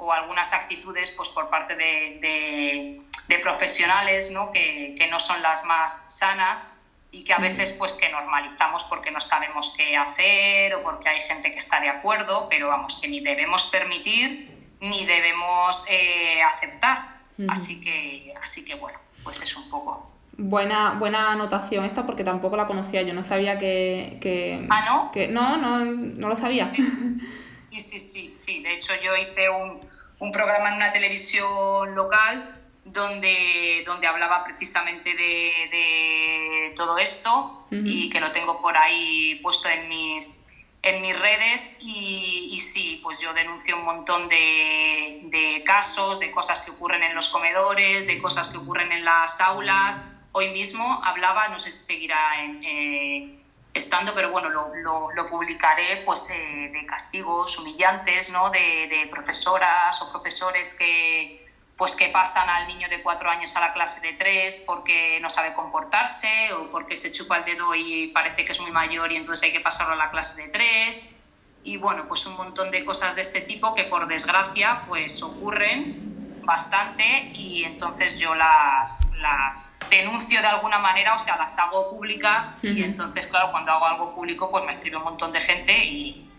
o algunas actitudes pues, por parte de, de de profesionales ¿no? Que, que, no son las más sanas y que a veces pues que normalizamos porque no sabemos qué hacer o porque hay gente que está de acuerdo, pero vamos, que ni debemos permitir ni debemos eh, aceptar. Uh -huh. Así que, así que bueno, pues es un poco. Buena, buena anotación esta porque tampoco la conocía, yo no sabía que... que ¿Ah, no? Que, no, no, no lo sabía. Sí, sí, sí, sí, de hecho yo hice un, un programa en una televisión local donde, donde hablaba precisamente de, de todo esto uh -huh. y que lo tengo por ahí puesto en mis, en mis redes y, y sí, pues yo denuncio un montón de, de, casos, de cosas que ocurren en los comedores, de cosas que ocurren en las aulas. Hoy mismo hablaba, no sé si seguirá en, eh, estando, pero bueno, lo, lo, publicaré, pues eh, de castigos humillantes, ¿no? De, de profesoras o profesores que pues que pasan al niño de cuatro años a la clase de tres porque no sabe comportarse o porque se chupa el dedo y parece que es muy mayor y entonces hay que pasarlo a la clase de tres. y bueno, pues un montón de cosas de este tipo que por desgracia pues ocurren bastante y entonces yo las, las denuncio de alguna manera, o sea, las hago públicas y entonces, claro, cuando hago algo público pues me escribe un montón de gente y,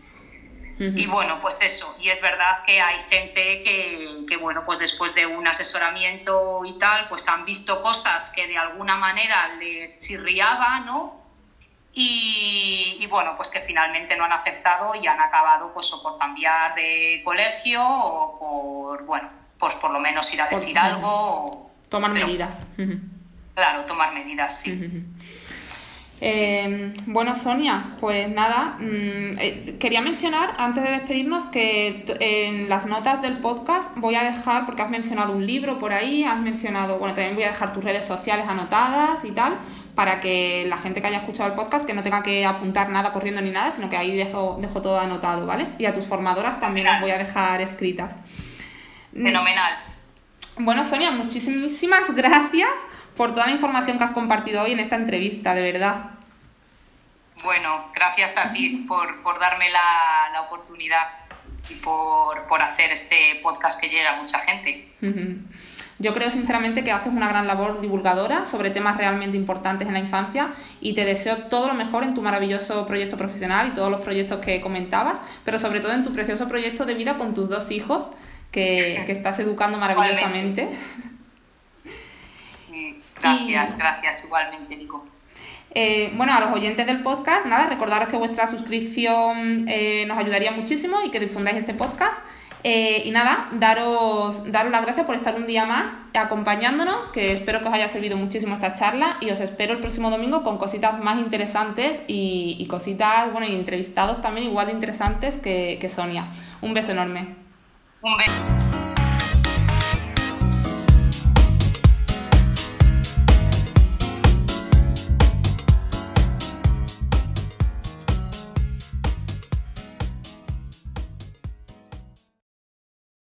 y bueno, pues eso, y es verdad que hay gente que, que, bueno, pues después de un asesoramiento y tal, pues han visto cosas que de alguna manera les chirriaba, ¿no? Y, bueno, pues que finalmente no han aceptado y han acabado pues o por cambiar de colegio o por, bueno, pues por lo menos ir a decir algo. O, tomar medidas. Claro, tomar medidas, sí. Eh, bueno, Sonia, pues nada, mm, eh, quería mencionar antes de despedirnos que en las notas del podcast voy a dejar, porque has mencionado un libro por ahí, has mencionado, bueno, también voy a dejar tus redes sociales anotadas y tal, para que la gente que haya escuchado el podcast que no tenga que apuntar nada corriendo ni nada, sino que ahí dejo, dejo todo anotado, ¿vale? Y a tus formadoras también las voy a dejar escritas. Mm. Fenomenal. Bueno, Sonia, muchísimas gracias por toda la información que has compartido hoy en esta entrevista, de verdad. Bueno, gracias a ti por, por darme la, la, oportunidad y por, por, hacer este podcast que llega a mucha gente. Yo creo sinceramente que haces una gran labor divulgadora sobre temas realmente importantes en la infancia y te deseo todo lo mejor en tu maravilloso proyecto profesional y todos los proyectos que comentabas, pero sobre todo en tu precioso proyecto de vida con tus dos hijos que, que estás educando maravillosamente. Gracias, gracias igualmente, Nico. Eh, bueno, a los oyentes del podcast, nada, recordaros que vuestra suscripción eh, nos ayudaría muchísimo y que difundáis este podcast. Eh, y nada, daros, daros las gracias por estar un día más acompañándonos, que espero que os haya servido muchísimo esta charla y os espero el próximo domingo con cositas más interesantes y, cositas, bueno, y entrevistados también igual de interesantes que, que Sonia. Un beso enorme. Um beijo.